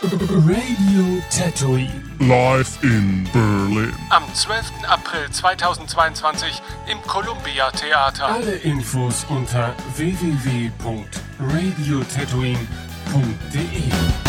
Radio Tatooine. Live in Berlin. Am 12. April 2022 im Columbia Theater. Alle Infos unter www.radiotatooine.de.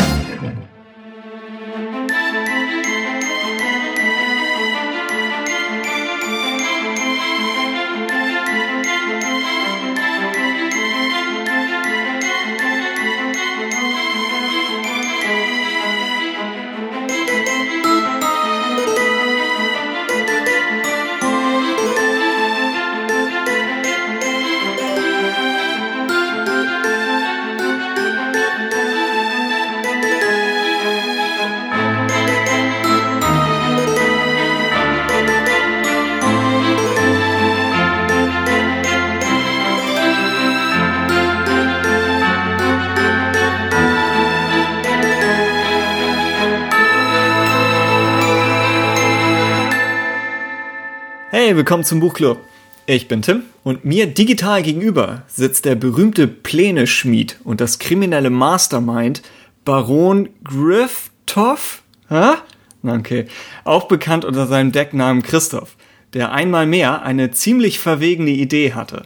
willkommen zum Buchclub. Ich bin Tim und mir digital gegenüber sitzt der berühmte Pläne-Schmied und das kriminelle Mastermind Baron Grifftoff? Hä? Okay. Auch bekannt unter seinem Decknamen Christoph, der einmal mehr eine ziemlich verwegene Idee hatte.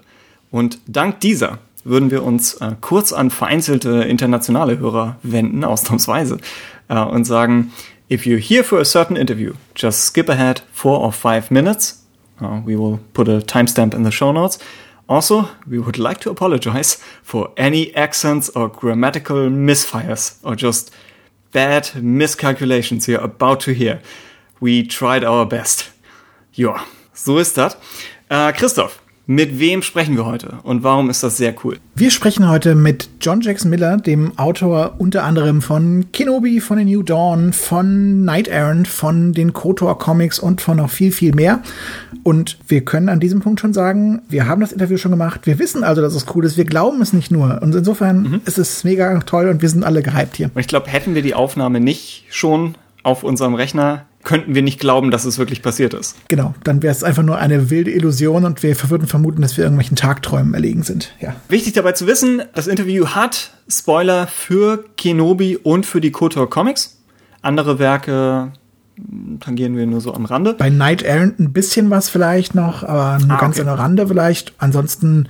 Und dank dieser würden wir uns äh, kurz an vereinzelte internationale Hörer wenden, ausnahmsweise, äh, und sagen, if you're here for a certain interview, just skip ahead four or five minutes Uh, we will put a timestamp in the show notes. Also, we would like to apologize for any accents or grammatical misfires or just bad miscalculations you're about to hear. We tried our best. Ja, so ist das. Äh, Christoph, mit wem sprechen wir heute und warum ist das sehr cool? Wir sprechen heute mit John Jackson Miller, dem Autor unter anderem von Kenobi, von The New Dawn, von Night Errant, von den KOTOR Comics und von noch viel, viel mehr. Und wir können an diesem Punkt schon sagen, wir haben das Interview schon gemacht. Wir wissen also, dass es cool ist. Wir glauben es nicht nur. Und insofern mhm. ist es mega toll und wir sind alle gehypt hier. Und ich glaube, hätten wir die Aufnahme nicht schon auf unserem Rechner könnten wir nicht glauben, dass es wirklich passiert ist. Genau, dann wäre es einfach nur eine wilde Illusion und wir würden vermuten, dass wir irgendwelchen Tagträumen erlegen sind. Ja. Wichtig dabei zu wissen, das Interview hat Spoiler für Kenobi und für die KOTOR Comics. Andere Werke tangieren wir nur so am Rande. Bei Night Errant ein bisschen was vielleicht noch, aber nur ah, ganz okay. am Rande vielleicht. Ansonsten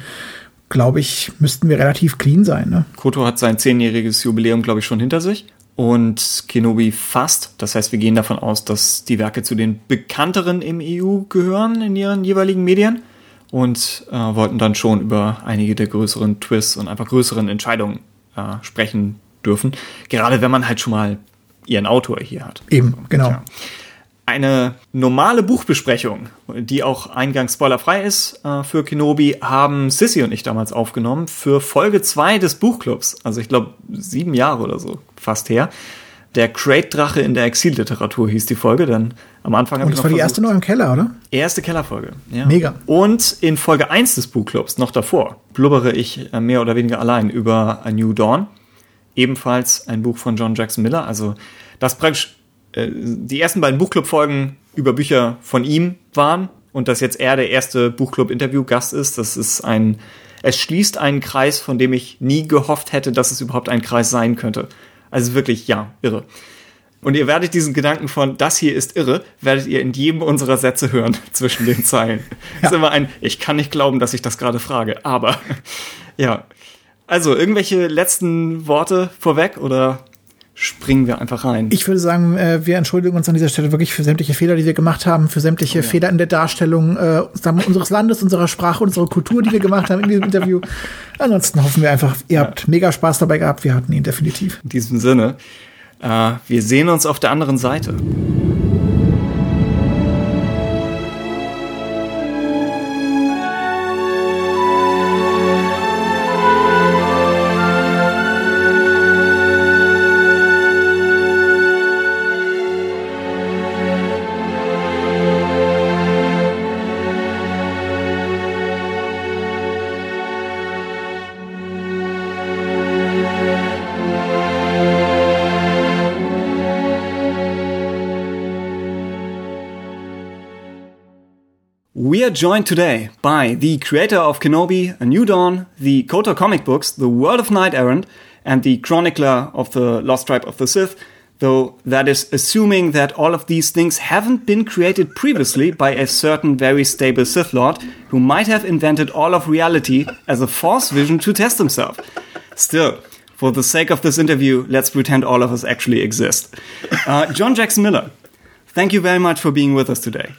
glaube ich, müssten wir relativ clean sein. Ne? Koto hat sein zehnjähriges Jubiläum, glaube ich, schon hinter sich und Kenobi fast. Das heißt, wir gehen davon aus, dass die Werke zu den bekannteren im EU gehören in ihren jeweiligen Medien und äh, wollten dann schon über einige der größeren Twists und einfach größeren Entscheidungen äh, sprechen dürfen. Gerade wenn man halt schon mal ihren Autor hier hat. Eben, genau. Ja eine normale Buchbesprechung, die auch eingangs spoilerfrei ist äh, für Kenobi, haben Sissy und ich damals aufgenommen für Folge 2 des Buchclubs. Also ich glaube sieben Jahre oder so fast her. Der Crate-Drache in der Exilliteratur hieß die Folge, denn am Anfang Und das war die erste noch im Keller, oder? Erste Kellerfolge, ja. Mega. Und in Folge 1 des Buchclubs, noch davor, blubbere ich äh, mehr oder weniger allein über A New Dawn. Ebenfalls ein Buch von John Jackson Miller. Also das praktisch äh, die ersten beiden Buchclub-Folgen über Bücher von ihm waren und dass jetzt er der erste Buchclub-Interview-Gast ist, das ist ein, es schließt einen Kreis, von dem ich nie gehofft hätte, dass es überhaupt ein Kreis sein könnte. Also wirklich, ja, irre. Und ihr werdet diesen Gedanken von, das hier ist irre, werdet ihr in jedem unserer Sätze hören zwischen den Zeilen. Ja. Ist immer ein, ich kann nicht glauben, dass ich das gerade frage, aber ja. Also, irgendwelche letzten Worte vorweg oder springen wir einfach rein. Ich würde sagen, äh, wir entschuldigen uns an dieser Stelle wirklich für sämtliche Fehler, die wir gemacht haben, für sämtliche oh, ja. Fehler in der Darstellung äh, unseres Landes, unserer Sprache, unserer Kultur, die wir gemacht haben in diesem Interview. Ansonsten hoffen wir einfach, ihr ja. habt mega Spaß dabei gehabt. Wir hatten ihn definitiv. In diesem Sinne, äh, wir sehen uns auf der anderen Seite. We are joined today by the creator of Kenobi, A New Dawn, the KOTOR comic books, The World of Knight Errant, and the chronicler of the Lost Tribe of the Sith, Though that is assuming that all of these things haven't been created previously by a certain very stable Sith Lord who might have invented all of reality as a force vision to test himself. Still, for the sake of this interview, let's pretend all of us actually exist. Uh, John Jackson Miller, thank you very much for being with us today.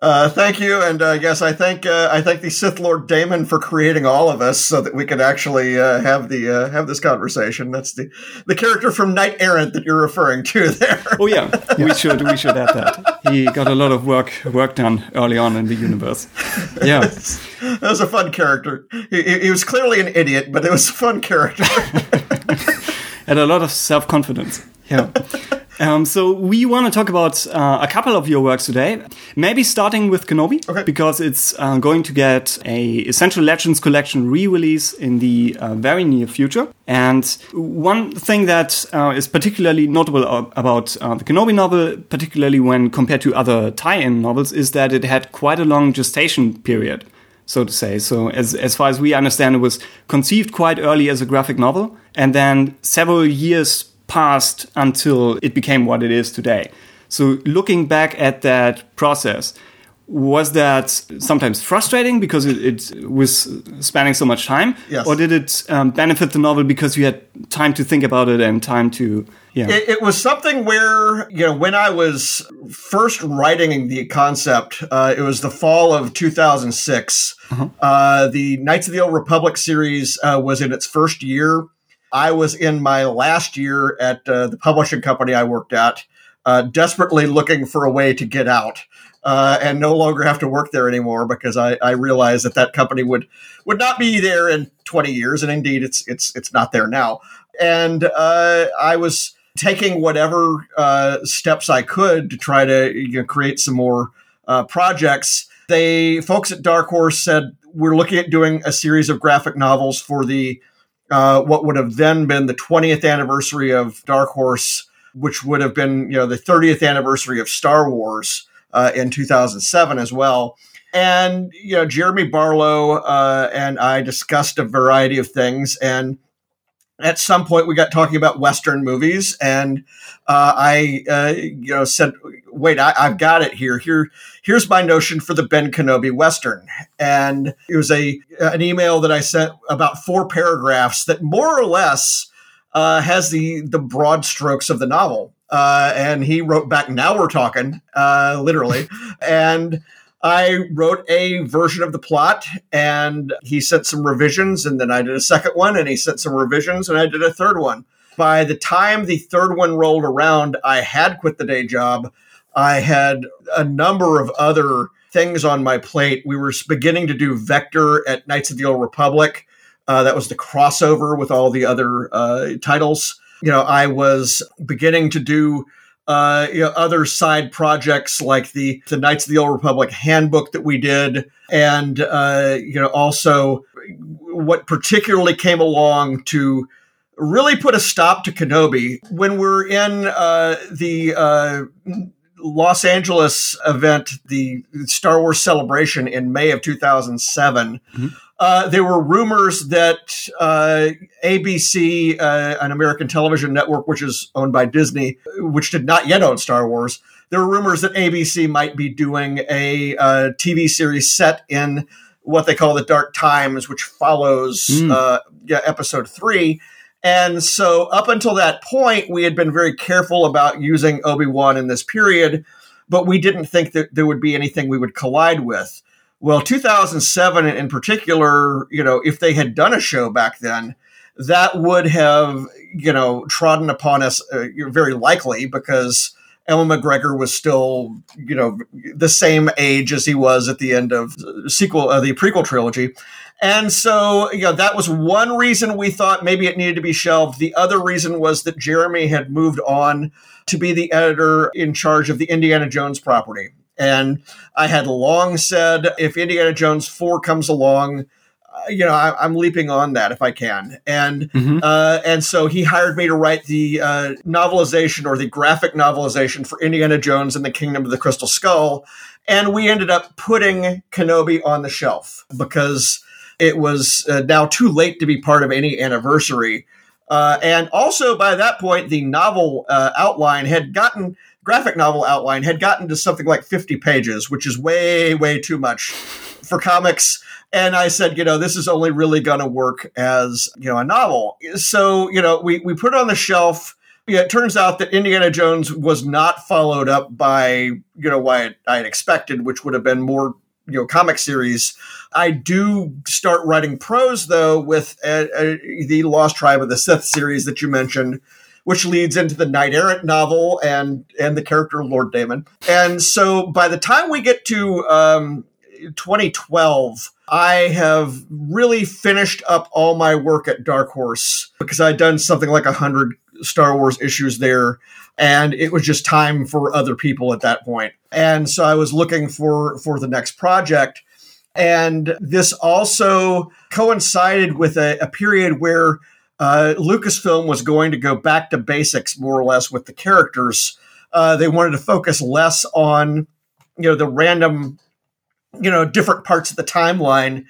Uh, thank you, and uh, yes, I thank uh, I thank the Sith Lord Daiman for creating all of us so that we could actually uh, have the uh, have this conversation. That's the the character from Knight Errant that you're referring to there. Oh yeah, we should we should add that. He got a lot of work work done early on in the universe. Yeah, that was a fun character. He, he was clearly an idiot, but it was a fun character. and a lot of self confidence. Yeah. Um, so we want to talk about uh, a couple of your works today. Maybe starting with Kenobi, Okay. because it's uh, going to get a Essential Legends collection re-release in the uh, very near future. And one thing that uh, is particularly notable about uh, the Kenobi novel, particularly when compared to other tie-in novels, is that it had quite a long gestation period. So to say. So as as far as we understand, it was conceived quite early as a graphic novel, and then several years passed until it became what it is today. So looking back at that process, was that sometimes frustrating because it, it was spanning so much time, Yes. or did it um, benefit the novel because you had time to think about it and time to yeah? it, it was something where you know when I was first writing the concept, uh, it was the fall of 2006. Uh, the Knights of the Old Republic series uh, was in its first year. I was in my last year at uh, the publishing company I worked at, uh, desperately looking for a way to get out. Uh, and no longer have to work there anymore because I, I realized that that company would would not be there in 20 years, and indeed it's it's it's not there now. And uh, I was taking whatever uh, steps I could to try to you know, create some more uh, projects. They folks at Dark Horse said we're looking at doing a series of graphic novels for the uh, what would have then been the 20th anniversary of Dark Horse, which would have been you know the 30th anniversary of Star Wars uh, in 2007 as well. And you know Jeremy Barlow uh, and I discussed a variety of things and at some point we got talking about western movies and uh, i uh, you know said wait I, i've got it here here here's my notion for the ben kenobi western and it was a an email that i sent about four paragraphs that more or less uh, has the the broad strokes of the novel uh, and he wrote back now we're talking uh, literally and I wrote a version of the plot and he sent some revisions and then I did a second one and he sent some revisions and I did a third one. By the time the third one rolled around, I had quit the day job. I had a number of other things on my plate. We were beginning to do Vector at Knights of the Old Republic. Uh, that was the crossover with all the other uh, titles. You know, I was beginning to do uh, you know, other side projects like the the Knights of the Old Republic handbook that we did, and uh, you know also what particularly came along to really put a stop to Kenobi when we're in uh, the uh, Los Angeles event, the Star Wars celebration in May of 2007. Uh, there were rumors that uh, ABC, uh, an American television network which is owned by Disney, which did not yet own Star Wars, there were rumors that ABC might be doing a uh, TV series set in what they call the Dark Times, which follows uh, yeah, episode three. And so, up until that point, we had been very careful about using Obi Wan in this period, but we didn't think that there would be anything we would collide with. Well, 2007 in particular, you know, if they had done a show back then, that would have, you know, trodden upon us uh, very likely because Ewan McGregor was still, you know, the same age as he was at the end of the sequel, uh, the prequel trilogy. And so, you know, that was one reason we thought maybe it needed to be shelved. The other reason was that Jeremy had moved on to be the editor in charge of the Indiana Jones property. And I had long said if Indiana Jones 4 comes along, you know, I, I'm leaping on that if I can. And uh, and so he hired me to write the uh, novelization or the graphic novelization for Indiana Jones and the Kingdom of the Crystal Skull. And we ended up putting Kenobi on the shelf because it was uh, now too late to be part of any anniversary. Uh, and also by that point, the novel uh, outline had gotten graphic novel outline had gotten to something like 50 pages, which is way, way too much for comics. And I said, you know, this is only really going to work as, you know, a novel. So, you know, we, we put it on the shelf. Yeah, it turns out that Indiana Jones was not followed up by, you know, what I had expected, which would have been more, you know, comic series. I do start writing prose, though, with uh, uh, the Lost Tribe of the Sith series that you mentioned which leads into the Knight Errant novel and and the character Lord Daiman. And so by the time we get to um, 2012, I have really finished up all my work at Dark Horse because I'd done something like a hundred Star Wars issues there. And it was just time for other people at that point. And so I was looking for for the next project. And this also coincided with a, a period where uh, Lucasfilm was going to go back to basics more or less with the characters. Uh, they wanted to focus less on, you know, the random, you know, different parts of the timeline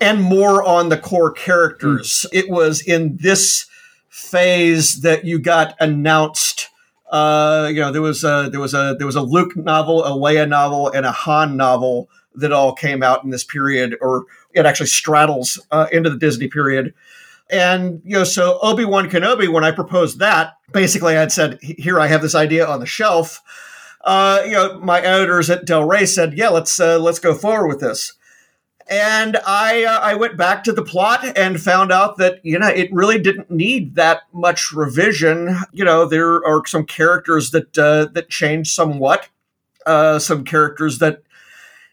and more on the core characters. Mm. It was in this phase that you got announced. Uh, you know, there was a there was a there was a Luke novel, a Leia novel, and a Han novel that all came out in this period, or it actually straddles uh, into the Disney period. And, you know, so Obi Wan Kenobi, when I proposed that, basically I'd said, here I have this idea on the shelf. Uh, you know, my editors at Del Rey said, yeah, let's, uh, let's go forward with this. And I, uh, I went back to the plot and found out that, you know, it really didn't need that much revision. You know, there are some characters that, uh, that changed somewhat. Uh, some characters that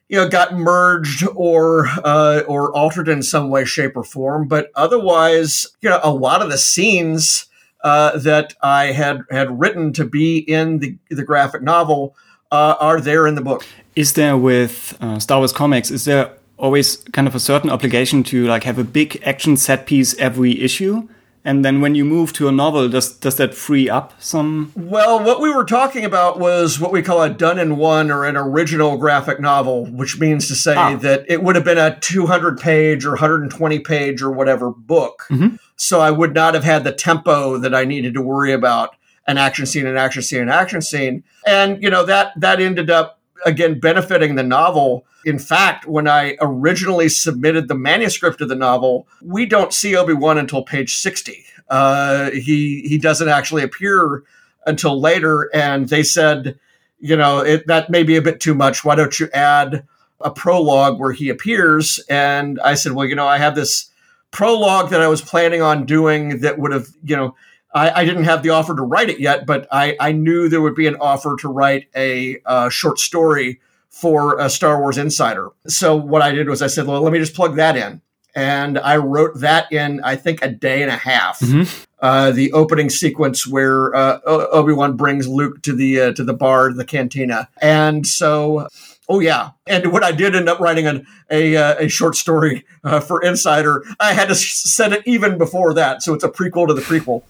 you know got merged or uh, or altered in some way, shape, or form. But otherwise, you know, a lot of the scenes uh, that I had had written to be in the the graphic novel uh, are there in the book. Is there with uh, Star Wars comics? Is there always kind of a certain obligation to like have a big action set piece every issue? And then when you move to a novel, does does that free up some? Well, what we were talking about was what we call a done in one or an original graphic novel, which means to say ah. that it would have been a 200 page or 120 page or whatever book. Mm-hmm. So I would not have had the tempo that I needed to worry about an action scene, an action scene, an action scene. And you know that that ended up again benefiting the novel. In fact, when I originally submitted the manuscript of the novel, we don't see Obi Wan until page sixty. Uh, he he doesn't actually appear until later, and they said, you know, it, that may be a bit too much. Why don't you add a prologue where he appears? And I said, well, you know, I have this prologue that I was planning on doing that would have, you know, I, I, didn't have the offer to write it yet, but I, I knew there would be an offer to write a uh, short story for a Star Wars Insider. So what I did was I said, well, let me just plug that in. And I wrote that in, I think, a day and a half. Mm-hmm. Uh, the opening sequence where uh, Obi Wan brings Luke to the uh, to the bar, the cantina, and so Oh yeah, and what I did end up writing an, a uh, a short story uh, for Insider, I had to set it even before that, so it's a prequel to the prequel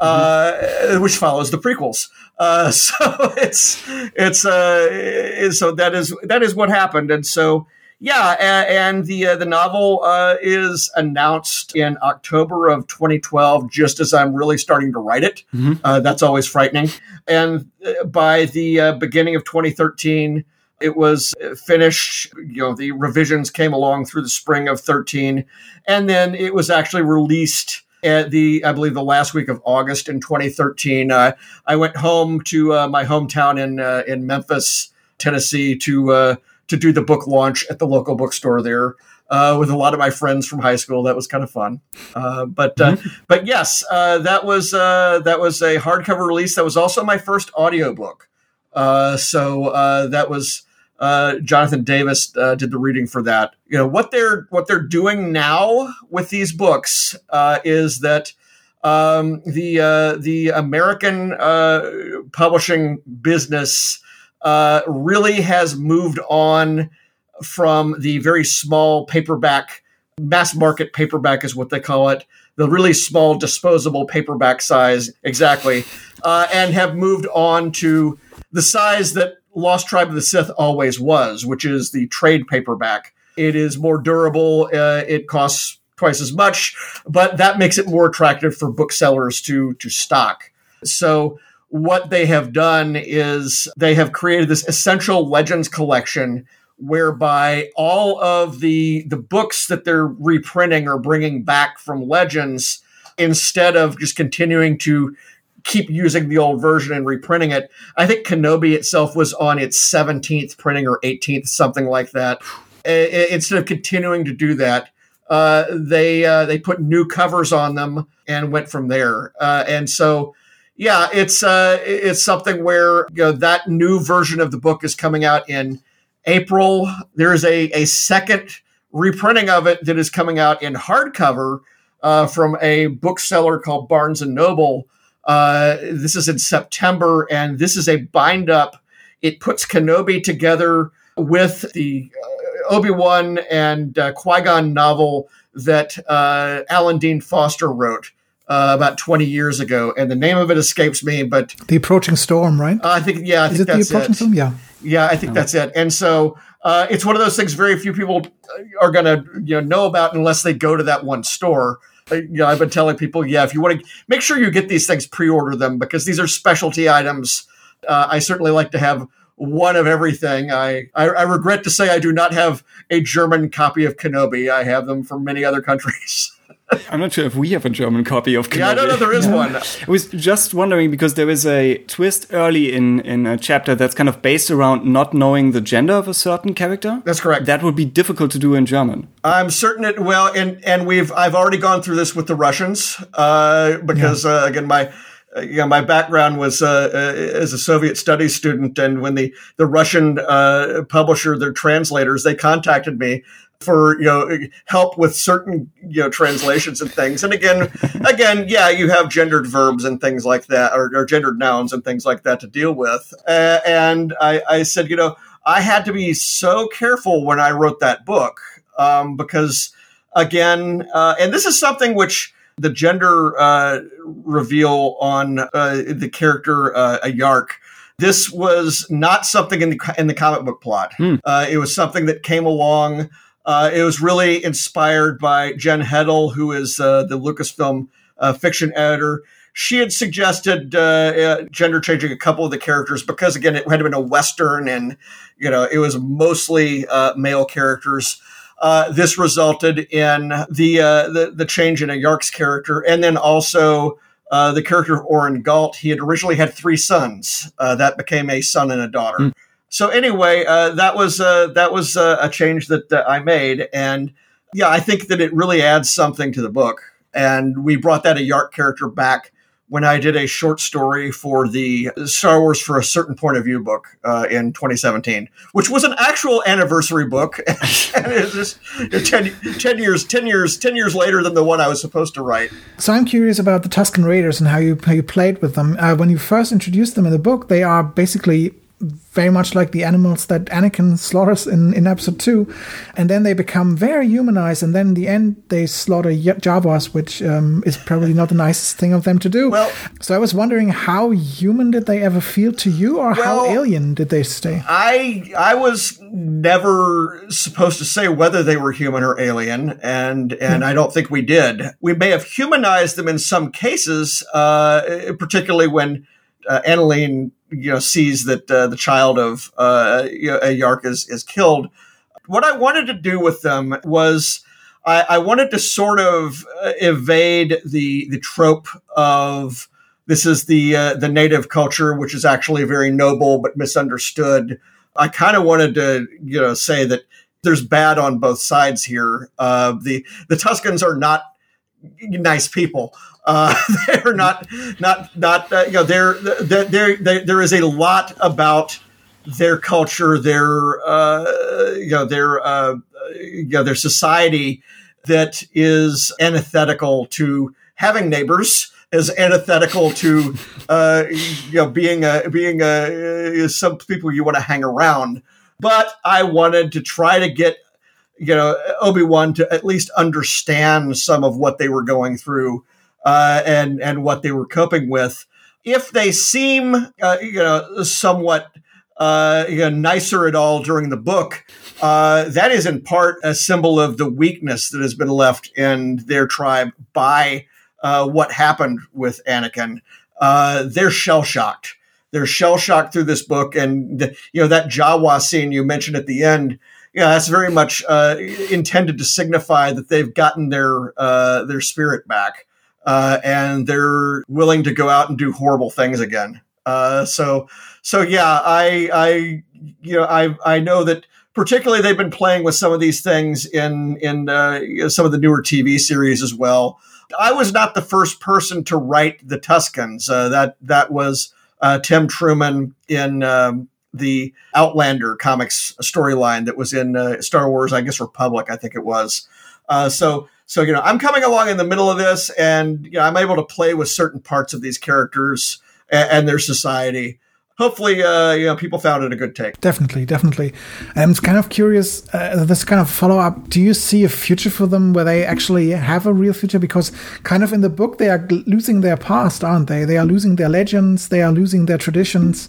uh, which follows the prequels. Uh, so it's it's uh, so that is that is what happened, and so yeah, and, and the uh, the novel uh, is announced in October of 2012, just as I'm really starting to write it. Mm-hmm. Uh, that's always frightening, and by the uh, beginning of 2013. It was finished, you know, the revisions came along through the spring of 13, and then it was actually released at the I believe the last week of August in 2013. Uh, I went home to uh, my hometown in uh, in Memphis, Tennessee, to uh, to do the book launch at the local bookstore there. Uh, with a lot of my friends from high school, that was kind of fun. Uh, but mm-hmm. but yes, that was that was a hardcover release. That was also my first audiobook. so that was uh, Jonathan Davis uh, did the reading for that. You know what they're what they're doing now with these books uh, is that um, the uh, the American uh, publishing business uh, really has moved on from the very small paperback mass market paperback is what they call it the really small disposable paperback size exactly and have moved on to the size that Lost Tribe of the Sith always was, which is the trade paperback. It is more durable. Uh, it costs twice as much, but that makes it more attractive for booksellers to to stock. So what they have done is they have created this essential legends collection whereby all of the the books that they're reprinting or bringing back from legends instead of just continuing to keep using the old version and reprinting it. I think Kenobi itself was on its 17th printing or 18th, something like that. Instead of continuing to do that, uh, they uh, they put new covers on them and went from there. Uh, and so, yeah, it's uh, it's something where you know that new version of the book is coming out in April. There is a a second reprinting of it that is coming out in hardcover uh, from a bookseller called Barnes and Noble. Uh, this is in September, and this is a bind up. It puts Kenobi together with the Obi Wan and uh, Qui Gon novel that uh, Alan Dean Foster wrote. Uh, about 20 years ago, and the name of it escapes me, but the approaching storm, right? I think, yeah, I Is think it the that's approaching it. storm? Yeah. Yeah, I think that's it. And so uh, it's one of those things very few people are going to you know know about unless they go to that one store. Uh, you know, I've been telling people, yeah, if you want to make sure you get these things, pre-order them because these are specialty items. Uh, I certainly like to have one of everything. I, I I regret to say I do not have a German copy of Kenobi. I have them from many other countries. I'm not sure if we have a German copy of Kenobi. yeah, I don't know there is one. I was just wondering because there is a twist early in in a chapter that's kind of based around not knowing the gender of a certain character. That's correct. That would be difficult to do in German. I'm certain it well, and and we've I've already gone through this with the Russians uh, because uh, again my. Uh, you know, my background was uh, uh, as a Soviet studies student, and when the the Russian uh, publisher, their translators, they contacted me for you know help with certain you know translations and things. And again, again, yeah, you have gendered verbs and things like that, or, or gendered nouns and things like that to deal with. Uh, and I, I said, you know, I had to be so careful when I wrote that book um, because again, uh, and this is something which the gender uh, reveal on uh, the character uh, A'Yark. This was not something in the in the comic book plot. Uh, it was something that came along. Uh, it was really inspired by Jen Heddle, who is uh, the Lucasfilm uh, fiction editor. She had suggested uh, uh, gender changing a couple of the characters because, again, it had been a western, and you know it was mostly uh, male characters. This resulted in the, the the change in A'Yark's character, and then also the character of Orrin Gault. He had originally had three sons. That became a son and a daughter. So anyway, uh, that was uh, that was uh, a change that I made, and yeah, I think that it really adds something to the book. And we brought that A'Yark character back when I did a short story for the Star Wars for a Certain Point of View book uh, in 2017, which was an actual anniversary book, and it's just 10, 10 years, 10 years, 10 years later than the one I was supposed to write. So I'm curious about the Tusken Raiders and how you how you played with them. Uh, when you first introduced them in the book, they are basically very much like the animals that Anakin slaughters in, in episode two, and then they become very humanized, and then in the end they slaughter y- Jawas, which um, is probably not the nicest thing of them to do. Well- so I was wondering how human did they ever feel to you, or how alien did they stay? I I was never supposed to say whether they were human or alien, and and I don't think we did. We may have humanized them in some cases, uh, particularly when uh, Annileen you know sees that uh, the child of uh, A'Yark is is killed. What I wanted to do with them was. I, I wanted to sort of uh, evade the the trope of this is the uh, the native culture, which is actually very noble but misunderstood. I kind of wanted to, you know, say that there's bad on both sides here. Uh, the the Tuskens are not nice people. Uh, they're not not not uh, you know they're, they're, they're, they there is a lot about their culture, their uh, you know their uh, you know their society that is antithetical to having neighbors is antithetical to uh, you know being a being a some people you want to hang around. But I wanted to try to get you know Obi Wan to at least understand some of what they were going through uh, and and what they were coping with. If they seem uh, you know somewhat uh, you know, nicer at all during the book, uh, that is in part a symbol of the weakness that has been left in their tribe by uh, what happened with Anakin. Uh, they're shell shocked. They're shell shocked through this book, and you know that Jawa scene you mentioned at the end. Yeah, that's very much uh, intended to signify that they've gotten their uh, their spirit back, uh, and they're willing to go out and do horrible things again. Uh, so, so yeah, I, I, you know, I, I know that particularly they've been playing with some of these things in in uh, some of the newer TV series as well. I was not the first person to write the Tuskens. Uh, that that was uh, Tim Truman in um, the Outlander comics storyline that was in uh, Star Wars, I guess Republic, I think it was. Uh, so so you know, I'm coming along in the middle of this, and you know, I'm able to play with certain parts of these characters and, and their society. Hopefully, uh, you know, people found it a good take. Definitely, definitely. I'm kind of curious. Uh, this kind of follow up. Do you see a future for them where they actually have a real future? Because kind of in the book, they are losing their past, aren't they? They are losing their legends. They are losing their traditions,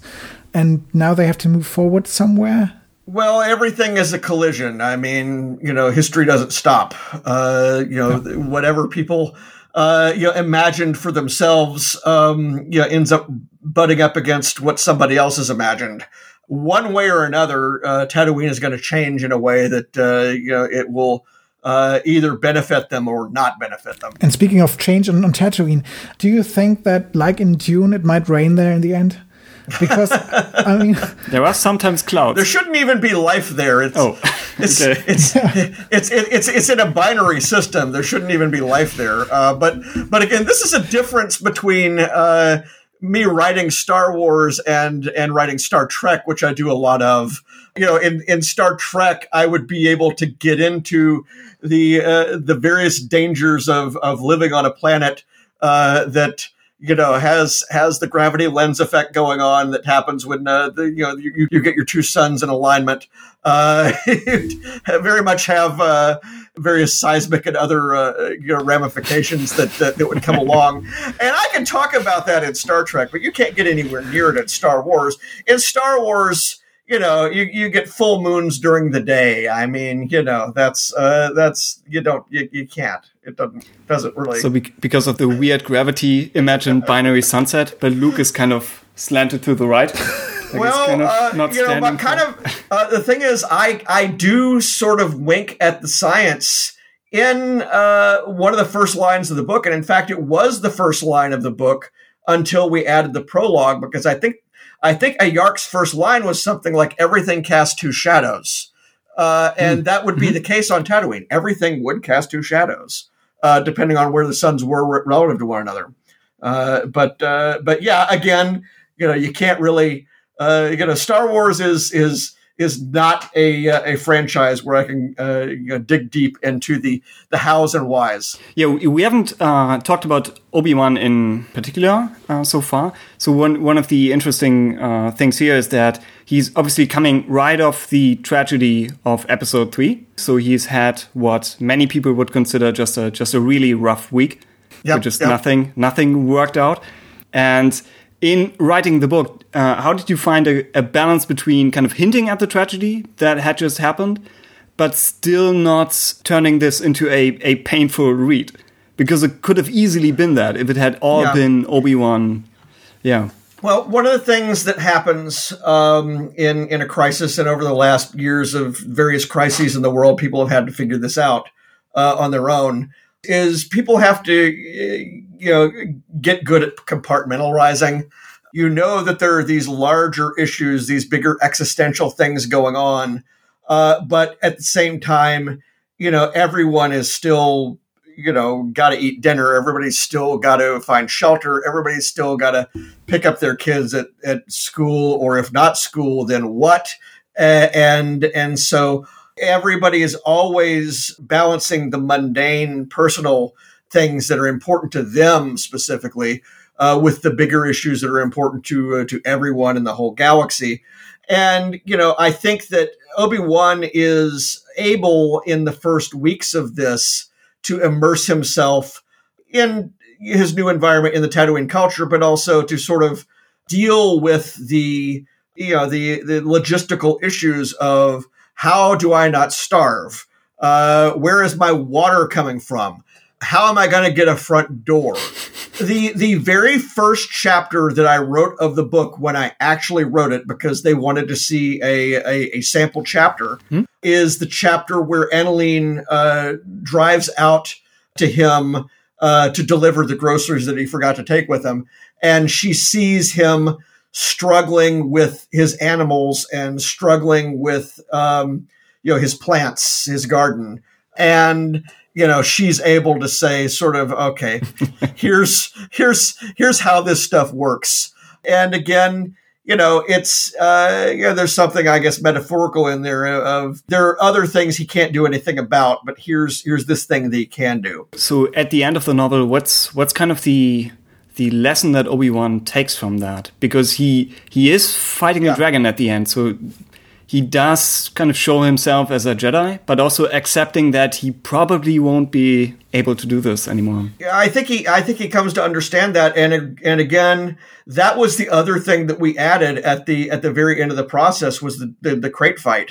and now they have to move forward somewhere. Well, everything is a collision. I mean, you know, history doesn't stop. Uh, you know, whatever people uh, you know, imagined for themselves, um, you know, ends up butting up against what somebody else has imagined. One way or another, uh, Tatooine is going to change in a way that uh, you know it will uh, either benefit them or not benefit them. And speaking of change on, on Tatooine, do you think that, like in Dune, it might rain there in the end? Because I mean, there are sometimes clouds. There shouldn't even be life there. It's, oh, it's, okay. it's, it's, it's, it's, it's in a binary system. There shouldn't even be life there. Uh, but, but again, this is a difference between, uh, me writing Star Wars and, and writing Star Trek, which I do a lot of. You know, in, in Star Trek, I would be able to get into the, uh, the various dangers of, of living on a planet, uh, that, you know has has the gravity lens effect going on that happens when uh, the, you know you, you get your two suns in alignment. Uh, very much have uh, various seismic and other uh, you know ramifications that, that, that would come along, and I can talk about that in Star Trek, but you can't get anywhere near it in Star Wars. In Star Wars you know, you, you get full moons during the day. I mean, you know, that's uh, that's you don't you, you can't. It doesn't doesn't really. So be- because of the weird gravity, imagine binary sunset, but Luke is kind of slanted to the right. Like well, kind of uh, you know, but kind of uh, the thing is, I I do sort of wink at the science in uh, one of the first lines of the book, and in fact, it was the first line of the book until we added the prologue because I think I think A'Yark's first line was something like "Everything casts two shadows," uh, and mm. that would be mm-hmm. the case on Tatooine. Everything would cast two shadows, uh, depending on where the suns were relative to one another. Uh, but uh, but yeah, again, you know, you can't really. Uh, you know, Star Wars is is is not a uh, a franchise where I can uh, you know, dig deep into the the hows and whys. Yeah, we haven't uh, talked about Obi Wan in particular uh, so far. So one one of the interesting uh, things here is that he's obviously coming right off the tragedy of Episode Three. So he's had what many people would consider just a just a really rough week, yep, just yep. nothing nothing worked out, and in writing the book, uh, how did you find a, a, balance between kind of hinting at the tragedy that had just happened, but still not turning this into a, a painful read? Because it could have easily been that if it had all yeah. been Obi Wan. Yeah. Well, one of the things that happens um, in in a crisis, and over the last years of various crises in the world, people have had to figure this out uh, on their own. Is people have to you know, get good at compartmentalizing. You know that there are these larger issues, these bigger existential things going on, uh, but at the same time, you know, everyone is still, you know, got to eat dinner. Everybody's still got to find shelter. Everybody's still got to pick up their kids at, at school, or if not school, then what? And and so everybody is always balancing the mundane personal things that are important to them specifically uh, with the bigger issues that are important to uh, to everyone in the whole galaxy. And you know, I think that Obi Wan is able in the first weeks of this to immerse himself in his new environment in the Tatooine culture, but also to sort of deal with the you know the the logistical issues of how do I not starve? Uh, where is my water coming from? How am I going to get a front door? the the very first chapter that I wrote of the book when I actually wrote it because they wanted to see a a, a sample chapter is the chapter where Annileen uh, drives out to him uh, to deliver the groceries that he forgot to take with him, and she sees him struggling with his animals and struggling with um, you know his plants, his garden, and you know she's able to say sort of okay here's here's here's how this stuff works. And again you know it's uh you know there's something i guess metaphorical in there of there are other things he can't do anything about but here's here's this thing that he can do. So at the end of the novel, what's what's kind of the the lesson that Obi Wan takes from that? Because he he is fighting Yeah. a dragon at the end, so he does kind of show himself as a Jedi, but also accepting that he probably won't be able to do this anymore. Yeah, I think he I think he comes to understand that and and again that was the other thing that we added at the at the very end of the process was the the, the krayt fight.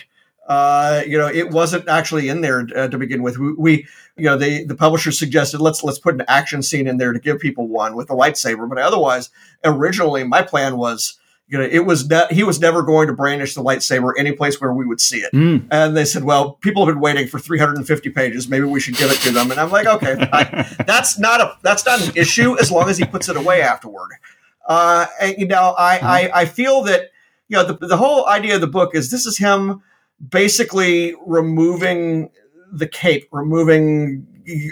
Uh, you know, it wasn't actually in there uh, to begin with. We, we, you know, the the publisher suggested let's let's put an action scene in there to give people one with the lightsaber. But otherwise, originally my plan was, you know, it was ne- he was never going to brandish the lightsaber any place where we would see it. And they said, well, people have been waiting for 350 pages. Maybe we should give it to them. And I'm like, okay, I, that's not a that's not an issue as long as he puts it away afterward. Uh, and, you know, I, I I feel that you know the the whole idea of the book is this is him basically removing the cape, removing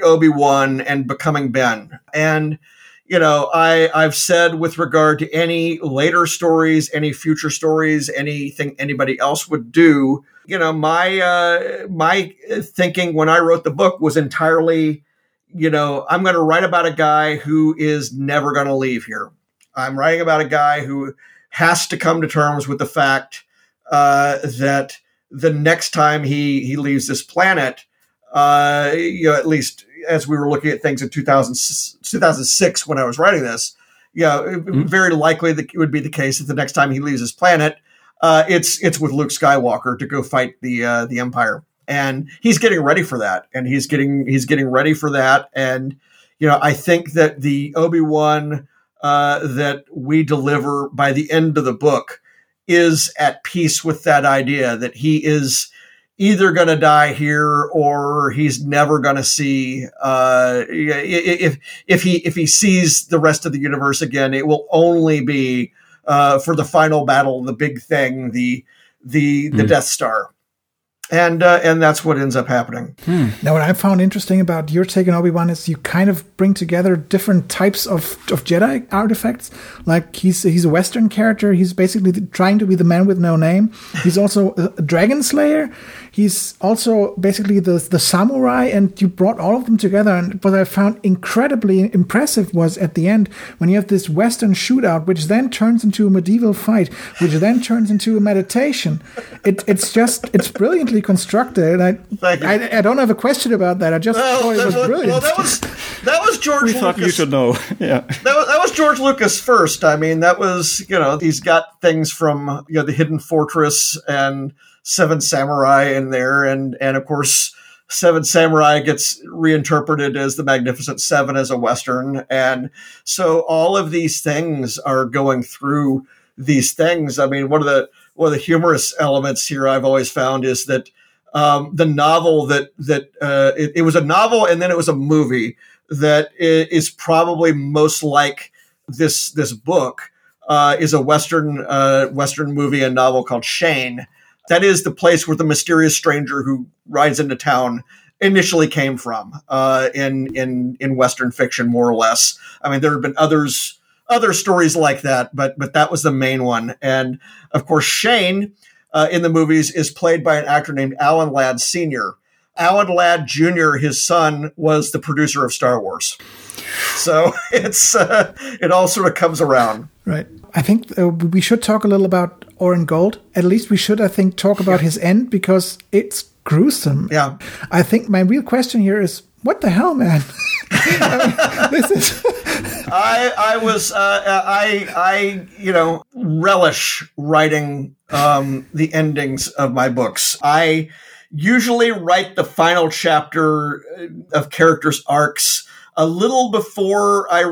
Obi Wan, and becoming Ben. And you know, I I've said with regard to any later stories, any future stories, anything anybody else would do, you know, my uh, my thinking when I wrote the book was entirely, you know, I'm going to write about a guy who is never going to leave here. I'm writing about a guy who has to come to terms with the fact uh, that the next time he he leaves this planet, uh, you know, at least as we were looking at things in 2000, 2006 when I was writing this, you know, very likely that it would be the case that the next time he leaves his planet, uh, it's it's with Luke Skywalker to go fight the uh, the Empire, and he's getting ready for that, and he's getting he's getting ready for that, and you know, I think that the Obi Wan uh, that we deliver by the end of the book is at peace with that idea that he is either going to die here or he's never going to see uh, if if he if he sees the rest of the universe again it will only be uh, for the final battle the big thing the the the Death Star and uh, and that's what ends up happening Now, what I found interesting about your take on Obi Wan is you kind of bring together different types of, of Jedi artifacts. Like he's he's a Western character. He's basically the- trying to be the man with no name. He's also a, a dragon slayer. He's also basically the the samurai. And you brought all of them together. And what I found incredibly impressive was at the end when you have this Western shootout, which then turns into a medieval fight, which then turns into a meditation. It, it's just it's brilliantly constructed. And I, I I don't have a question about that. I just thought it was was- brilliant. well, that was that was George We Lucas. thought you should know. yeah. that was, that was George Lucas first. I mean, that was you know he's got things from you know the Hidden Fortress and Seven Samurai in there, and and of course Seven Samurai gets reinterpreted as the Magnificent Seven as a western, and so all of these things are going through these things. I mean, one of the one of the humorous elements here I've always found is that um, the novel that that uh, it, it was a novel and then it was a movie that is probably most like this this book uh, is a western uh, western movie and novel called Shane. That is the place where the mysterious stranger who rides into town initially came from uh, in in in western fiction, more or less. I mean, there have been others other stories like that, but but that was the main one. And of course, Shane uh, in the movies is played by an actor named Alan Ladd Sr. Alan Ladd Jr., his son, was the producer of Star Wars. So it's uh, it all sort of comes around. Right. I think uh, we should talk a little about Orrin Gault. At least we should, I think, talk about his end because it's gruesome. Yeah. I think my real question here is what the hell, man? I mean, this is. I I was uh, I I you know relish writing um, the endings of my books. I usually write the final chapter of characters' arcs a little before I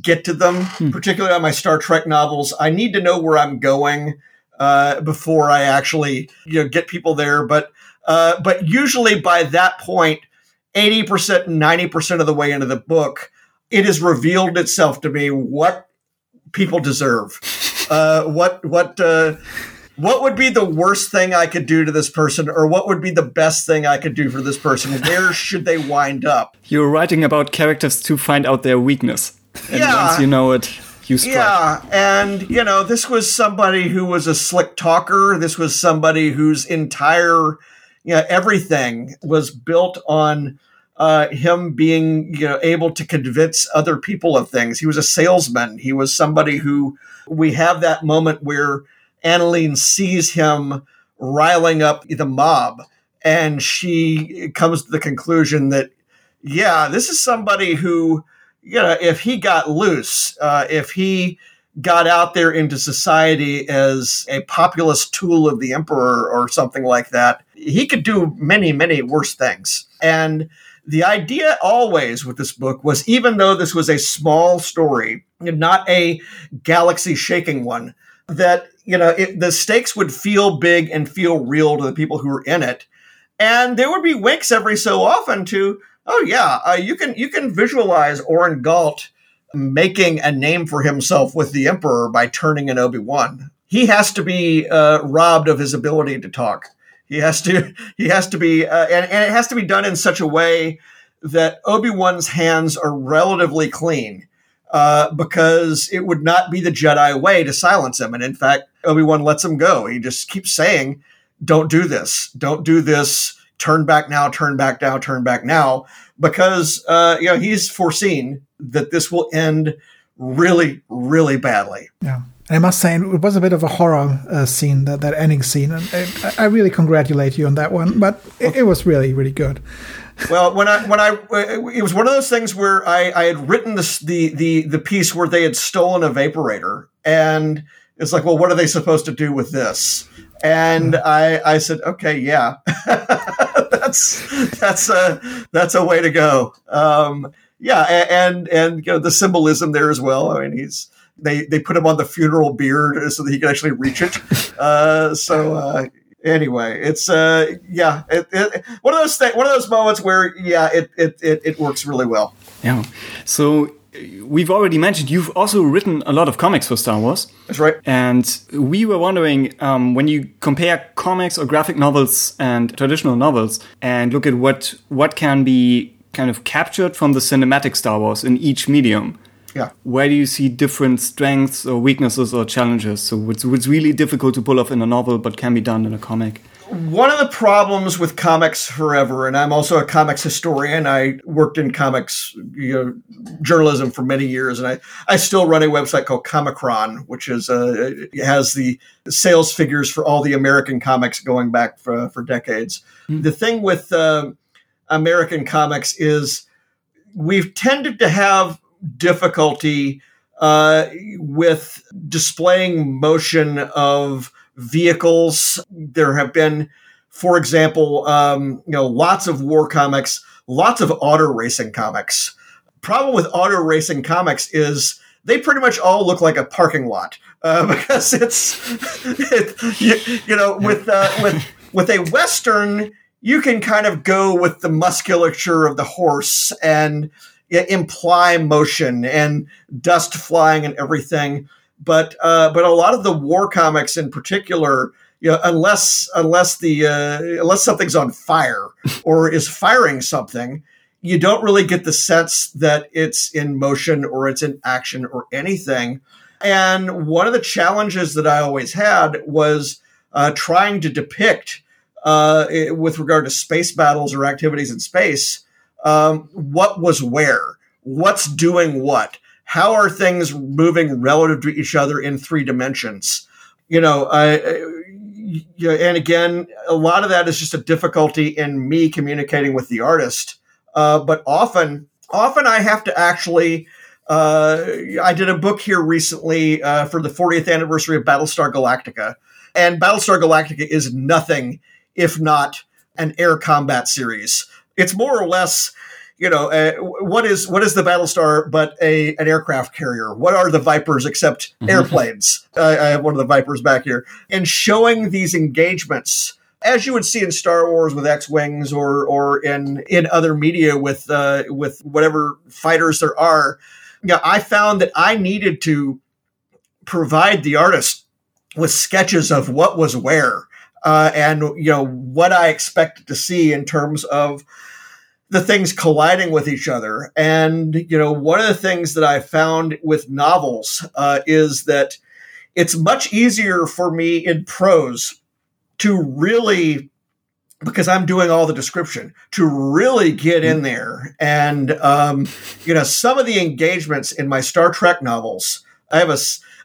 get to them, particularly on my Star Trek novels. I need to know where I'm going uh, before I actually you know get people there. But uh, but usually by that point, eighty percent, ninety percent of the way into the book, it has revealed itself to me what people deserve. Uh, what what uh, what would be the worst thing I could do to this person, or what would be the best thing I could do for this person? Where should they wind up? You're writing about characters to find out their weakness. And Yeah. once you know it, you strike. Yeah, and you know, this was somebody who was a slick talker. This was somebody whose entire, you know, everything was built on uh, him being, you know, able to convince other people of things. He was a salesman. He was somebody who we have that moment where Annileen sees him riling up the mob, and she comes to the conclusion that, yeah, this is somebody who you know, if he got loose, uh, if he got out there into society as a populist tool of the emperor or something like that, he could do many, many worse things. And the idea always with this book was even though this was a small story, not a galaxy shaking one, that, you know, it, the stakes would feel big and feel real to the people who were in it. And there would be winks every so often to, oh yeah, uh, you can you can visualize Orrin Gault making a name for himself with the Emperor by turning in Obi Wan. He has to be uh, robbed of his ability to talk. He has to he has to be uh, and, and it has to be done in such a way that Obi Wan's hands are relatively clean. Uh, because it would not be the Jedi way to silence him. And in fact, Obi Wan lets him go. He just keeps saying, Don't do this. Don't do this. Turn back now, turn back now, turn back now. Because, uh, you know, he's foreseen that this will end really, really badly. Yeah. And I must say, it was a bit of a horror uh, scene, that, that ending scene. And I, I really congratulate you on that one. But it, it was really, really good. Well, when I when I it was one of those things where I, I had written this the the the piece where they had stolen a vaporator, and it's like, well, what are they supposed to do with this? And I I said, okay, yeah, that's that's a that's a way to go. Um, yeah, and and you know the symbolism there as well. I mean, he's they they put him on the funeral beard so that he can actually reach it. Uh, so uh, anyway, it's uh yeah, it, it, one of those things, one of those moments where yeah, it it it, it works really well. Yeah. So we've already mentioned you've also written a lot of comics for Star Wars. That's right. And we were wondering um, when you compare comics or graphic novels and traditional novels and look at what what can be kind of captured from the cinematic Star Wars in each medium. Yeah. Where do you see different strengths or weaknesses or challenges? So what's, what's really difficult to pull off in a novel but can be done in a comic? One of the problems with comics forever, and I'm also a comics historian. I worked in comics you know, journalism for many years, and I, I still run a website called Comichron, which is uh, has the sales figures for all the American comics going back for, for decades. The thing with uh, American comics is we've tended to have difficulty uh, with displaying motion of vehicles. There have been, for example, um, you know, lots of war comics, lots of auto racing comics. Problem with auto racing comics is they pretty much all look like a parking lot uh, because it's it, you, you know with uh, with with a western you can kind of go with the musculature of the horse and imply motion and dust flying and everything. But uh, but a lot of the war comics in particular, you know, unless unless the uh, unless something's on fire or is firing something, you don't really get the sense that it's in motion or it's in action or anything. And one of the challenges that I always had was uh, trying to depict, uh, it- with regard to space battles or activities in space, um, what was where, what's doing what, how are things moving relative to each other in three dimensions. You know, I, I- and again, a lot of that is just a difficulty in me communicating with the artist Uh, but often, often I have to actually. Uh, I did a book here recently uh, for the 40th anniversary of Battlestar Galactica, and Battlestar Galactica is nothing if not an air combat series. It's more or less you know, uh, what is what is the Battlestar but a an aircraft carrier? What are the Vipers except airplanes? uh, I have one of the Vipers back here, and showing these engagements as you would see in Star Wars with X wings or or in in other media with uh, with whatever fighters there are. Yeah, I found that I needed to provide the artist with sketches of what was where uh, and you know what I expected to see in terms of the things colliding with each other. And, you know, one of the things that I found with novels uh, is that it's much easier for me in prose to really, because I'm doing all the description, to really get in there. And, um, you know, some of the engagements in my Star Trek novels, I have a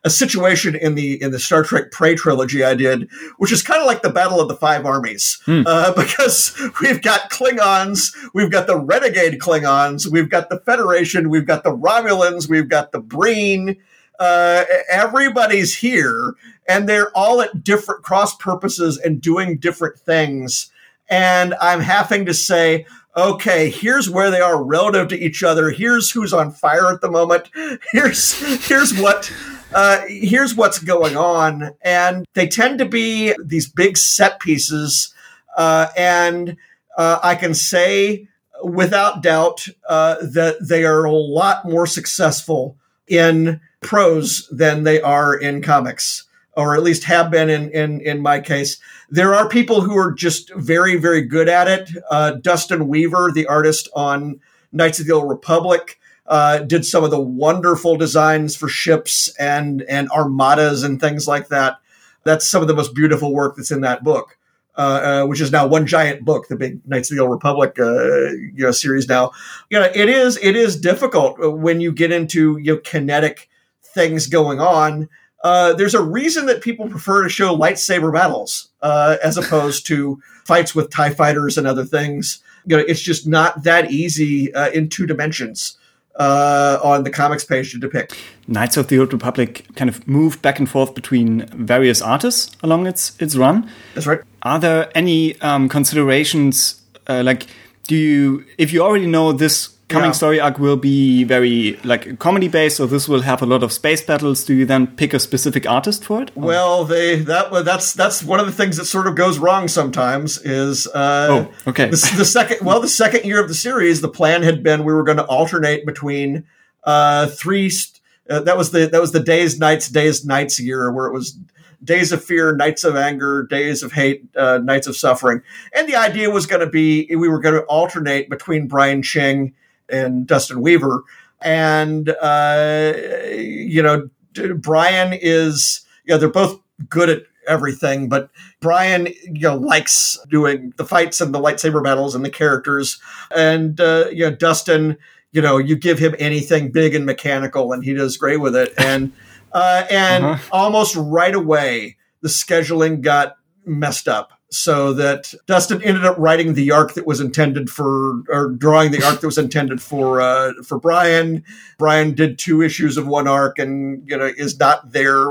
a situation in the in the Star Trek Prey trilogy I did, which is kind of like the Battle of the Five Armies, mm. uh, because we've got Klingons, we've got the renegade Klingons, we've got the Federation, we've got the Romulans, we've got the Breen. Uh, everybody's here, and they're all at different cross purposes and doing different things. And I'm having to say, okay, here's where they are relative to each other. Here's who's on fire at the moment. Here's here's what uh, here's what's going on. And they tend to be these big set pieces. Uh, and uh, I can say without doubt uh, that they are a lot more successful in prose than they are in comics, or at least have been in, in, in my case. There are people who are just very, very good at it. Uh, Dustin Weaver, the artist on Knights of the Old Republic, uh, did some of the wonderful designs for ships and and armadas and things like that. That's some of the most beautiful work that's in that book, uh, uh, which is now one giant book, the big Knights of the Old Republic uh, you know series. Now, you know it is it is difficult when you get into you know, kinetic things going on. Uh, there's a reason that people prefer to show lightsaber battles uh, as opposed to fights with Tie fighters and other things. You know, it's just not that easy in two dimensions uh, on the comics page to depict. Knights of the Old Republic kind of moved back and forth between various artists along its its run. That's right. Are there any um, considerations uh, like do you if you already know this coming yeah. story arc will be very like comedy based, so this will have a lot of space battles. Do you then pick a specific artist for it? Well, they that that's that's one of the things that sort of goes wrong sometimes. Is uh, oh okay the, the, second well the second year of the series, the plan had been we were going to alternate between uh, three. Uh, that was the that was the days nights days nights year where it was days of fear, nights of anger, days of hate, uh, nights of suffering. And the idea was going to be we were going to alternate between Brian Ching and Dustin Weaver. And, uh, you know, Brian is, you know, they're both good at everything, but Brian, you know, likes doing the fights and the lightsaber battles and the characters. And, uh, you know, Dustin, you know, you give him anything big and mechanical and he does great with it. And, uh, and uh-huh. almost right away, the scheduling got messed up so that Dustin ended up writing the arc that was intended for, or drawing the arc that was intended for uh, for Brian. Brian did two issues of one arc, and you know is not there.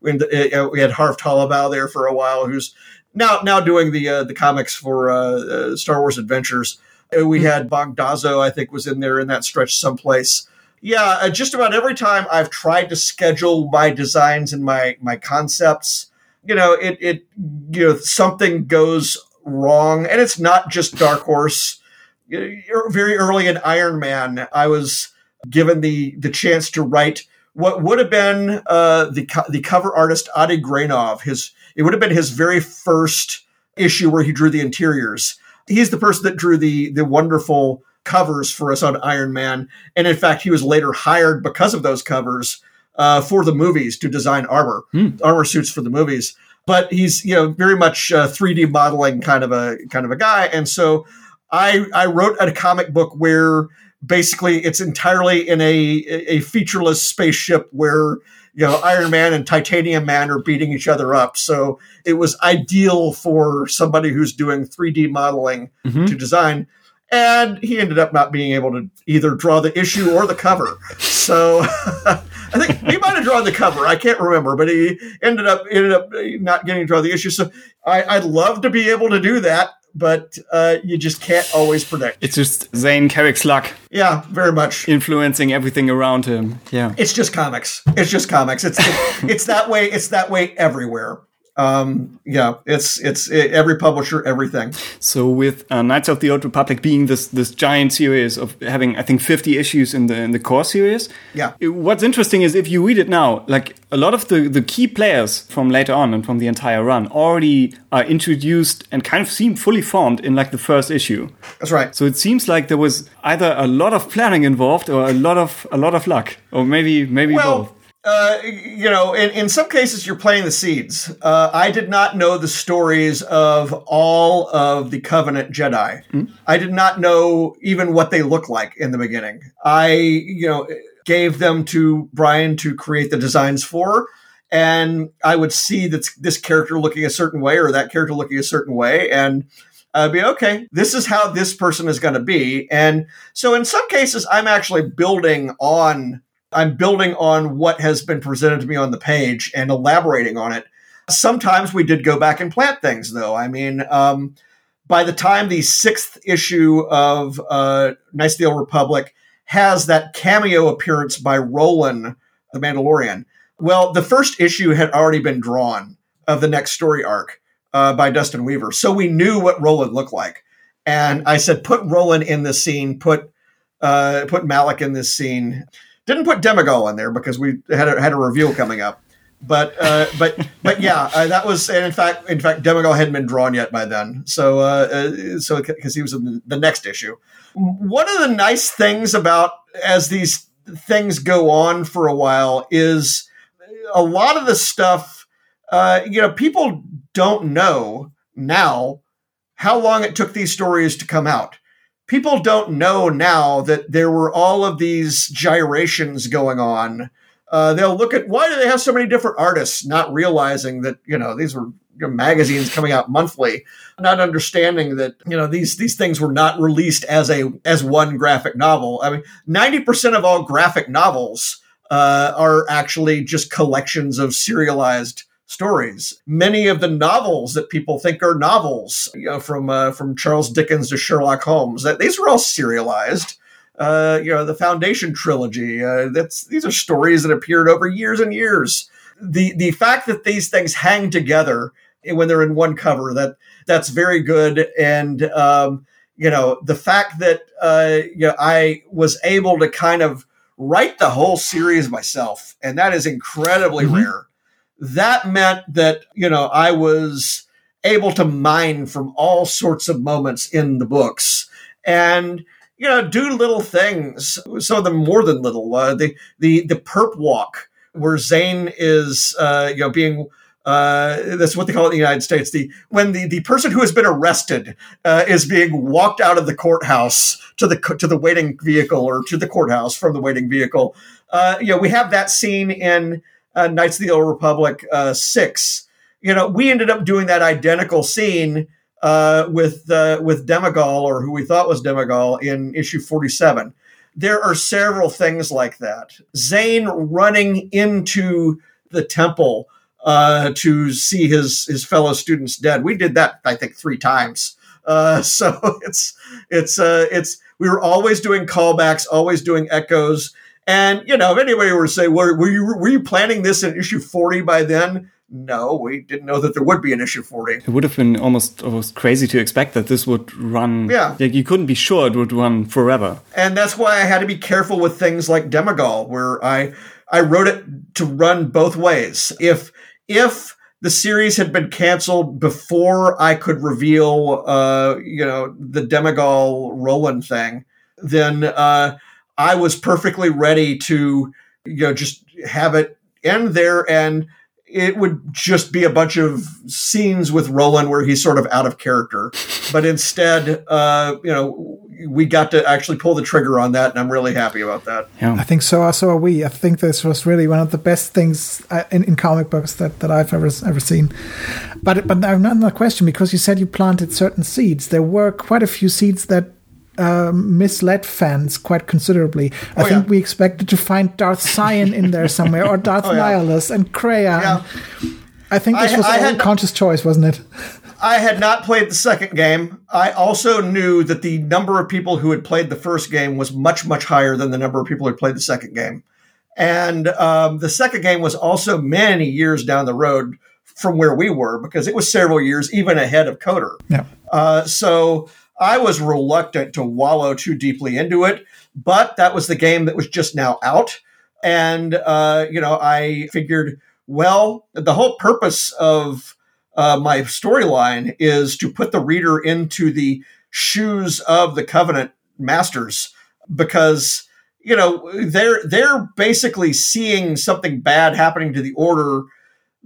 When uh, we had Harv Tolibao there for a while, who's now now doing the uh, the comics for uh, uh, Star Wars Adventures. Uh, we had Bong Dazo, I think, was in there in that stretch someplace. Yeah, just about every time I've tried to schedule my designs and my my concepts you know, it it you know something goes wrong, and it's not just Dark Horse. Very early in Iron Man, I was given the the chance to write what would have been uh, the co- the cover artist Adi Granov. His it would have been his very first issue where he drew the interiors. He's the person that drew the the wonderful covers for us on Iron Man, and in fact, he was later hired because of those covers uh, for the movies to design armor, mm. armor suits for the movies. But he's you know very much uh, 3D modeling kind of a kind of a guy, and so I I wrote a comic book where basically it's entirely in a a featureless spaceship where you know Iron Man and Titanium Man are beating each other up. So it was ideal for somebody who's doing 3D modeling mm-hmm. to design. and he ended up not being able to either draw the issue or the cover. So I think he might have drawn the cover. I can't remember, but he ended up ended up not getting to draw the issue. So I, I'd love to be able to do that, but uh, you just can't always predict. It's just Zayne Carrick's luck Yeah, very much. influencing everything around him. Yeah. It's just comics. It's just comics. It's it's that way. It's that way everywhere. Um, yeah, it's it's it, every publisher, everything. So with uh, Knights of the Old Republic being this this giant series of having I think 50 issues in the in the core series. Yeah. it- What's interesting is if you read it now, like a lot of the the key players from later on and from the entire run already are introduced and kind of seem fully formed in like the first issue. That's right. So it seems like there was either a lot of planning involved or a lot of a lot of luck or maybe maybe both. Uh, you know, in, in some cases, you're playing the seeds. Uh, I did not know the stories of all of the Covenant Jedi. I did not know even what they look like in the beginning. I, you know, gave them to Brian to create the designs for. And I would see that this character looking a certain way or that character looking a certain way. And I'd be okay, this is how this person is going to be. And so in some cases, I'm actually building on I'm building on what has been presented to me on the page and elaborating on it. Sometimes we did go back and plant things, though. I mean, um, by the time the sixth issue of uh, the Old Republic has that cameo appearance by Rohlan, the Mandalorian, well, the first issue had already been drawn of the next story arc uh, by Dustin Weaver, so we knew what Rohlan looked like. And I said, put Rohlan in this scene, put uh, put Malik in this scene. Didn't put Demagol in there because we had a, had a reveal coming up. But uh, but but yeah, uh, that was and in fact in fact Demagol hadn't been drawn yet by then. So uh, uh, so because he was in the next issue. One of the nice things about as these things go on for a while is a lot of the stuff. Uh, you know, people don't know now how long it took these stories to come out people don't know now that there were all of these gyrations going on. Uh, they'll look at why do they have so many different artists, not realizing that you know these were magazines coming out monthly, not understanding that you know these these things were not released as a as one graphic novel. I mean, ninety percent of all graphic novels uh, are actually just collections of serialized stories. Many of the novels that people think are novels, you know, from uh, from Charles Dickens to Sherlock Holmes, that these were all serialized. Uh, you know, the Foundation trilogy. Uh, that's these are stories that appeared over years and years. The the fact that these things hang together when they're in one cover that that's very good. And um, you know, the fact that uh, you know I was able to kind of write the whole series myself, and that is incredibly rare that meant that you know I was able to mine from all sorts of moments in the books and you know do little things some of them more than little uh, the the the perp walk where Zayne is uh, you know being uh, that's what they call it in the United States. The when the, the person who has been arrested uh, is being walked out of the courthouse to the to the waiting vehicle or to the courthouse from the waiting vehicle. Uh, you know, we have that scene in uh, Knights of the Old Republic uh, six. You know, we ended up doing that identical scene uh, with uh, with Demagol, or who we thought was Demagol, in issue forty seven. There are several things like that. Zayne running into the temple uh, to see his his fellow students dead. We did that, I think, three times. Uh, so it's it's uh, it's we were always doing callbacks, always doing echoes. And you know, if anybody were to say, "Were, were you were you planning this in issue forty by then?" No, we didn't know that there would be an issue forty. It would have been almost almost crazy to expect that this would run. Yeah. like you couldn't be sure it would run forever. and that's why I had to be careful with things like Demagol, where I I wrote it to run both ways. If if the series had been canceled before I could reveal, uh, you know, the Demagol Rohlan thing, then uh, I was perfectly ready to, you know, just have it end there and it would just be a bunch of scenes with Rohlan where he's sort of out of character. But instead, uh, you know, we got to actually pull the trigger on that, and I'm really happy about that. Yeah. I think so. are- So are we. I think this was really one of the best things uh, in, in comic books that, that I've ever ever seen. But but I have another question because you said you planted certain seeds. There were quite a few seeds that um, misled fans quite considerably. I Oh, think yeah. we expected to find Darth Sion in there somewhere, or Darth Oh, yeah. Nihilus and Kreia. Yeah. I think this I- was I a had- conscious choice, wasn't it? I had not played the second game. I also knew that the number of people who had played the first game was much, much higher than the number of people who had played the second game. And um, the second game was also many years down the road from where we were because it was several years even ahead of KOTOR. Yeah. Uh, so I was reluctant to wallow too deeply into it, but that was the game that was just now out. And, uh, you know, I figured, well, the whole purpose of uh, my storyline is to put the reader into the shoes of the Covenant masters because, you know, they're, they're basically seeing something bad happening to the Order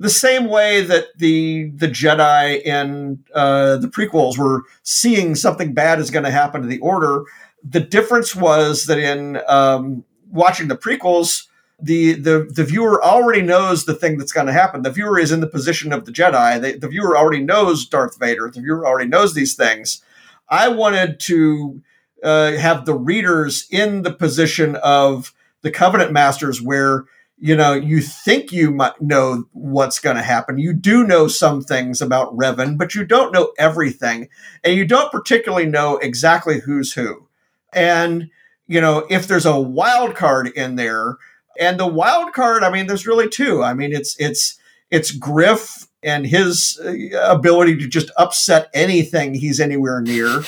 the same way that the the Jedi in uh, the prequels were seeing something bad is going to happen to the Order. The difference was that in um, watching the prequels, the, the the viewer already knows the thing that's going to happen. The viewer is in the position of the Jedi. The viewer already knows Darth Vader. The viewer already knows these things. I wanted to uh, have the readers in the position of the Covenant Masters, where you know you think you might know what's going to happen. You do know some things about Revan, but you don't know everything, and you don't particularly know exactly who's who. And you know if there's a wild card in there, and the wild card, I mean, there's really two. I mean, it's it's it's Gryph and his uh, ability to just upset anything he's anywhere near,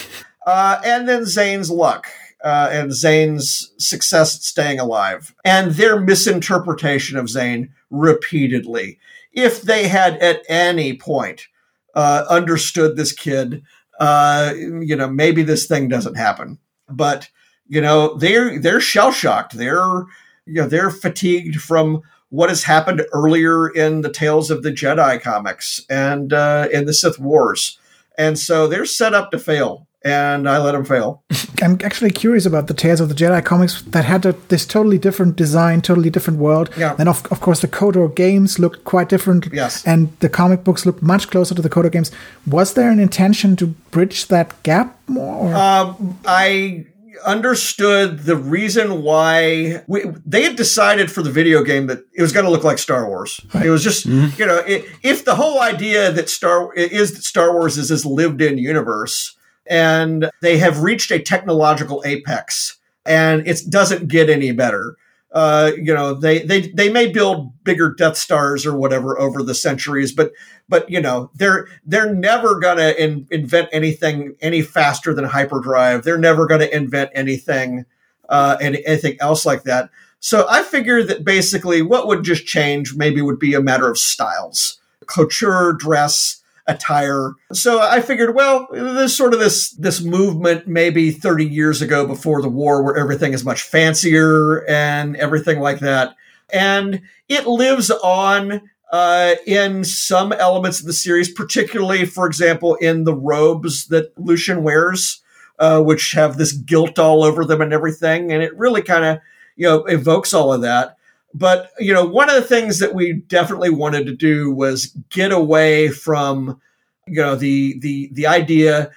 uh, and then Zayne's luck uh, and Zayne's success at staying alive, and their misinterpretation of Zayne repeatedly. If they had at any point uh, understood this kid, uh, you know, maybe this thing doesn't happen. But you know, they're they're shell shocked. They're you know they're fatigued from what has happened earlier in the Tales of the Jedi comics and uh, in the Sith Wars, and so they're set up to fail. And I let them fail. I'm actually curious about the Tales of the Jedi comics that had a, this totally different design, totally different world. Yeah. And of, of course, the KOTOR games looked quite different. Yes. And the comic books looked much closer to the KOTOR games. Was there an intention to bridge that gap more? Or? Um, I understood the reason why we, they had decided for the video game that it was going to look like Star Wars. It was just, you know, it, if the whole idea that Star is that Star Wars is this lived-in universe, and they have reached a technological apex, and it doesn't get any better. Uh, you know, they, they they may build bigger Death Stars or whatever over the centuries, but but you know they're they're never gonna in, invent anything any faster than hyperdrive. They're never gonna invent anything uh, any, anything else like that. So I figure that basically what would just change maybe would be a matter of styles, couture, dress, attire. So I figured, well, there's sort of this this movement maybe 30 years ago before the war where everything is much fancier and everything like that. And it lives on uh, in some elements of the series, particularly, for example, in the robes that Lucien wears, uh, which have this gilt all over them and everything. And it really kind of, you know, evokes all of that. But, you know, one of the things that we definitely wanted to do was get away from, you know, the, the, the idea.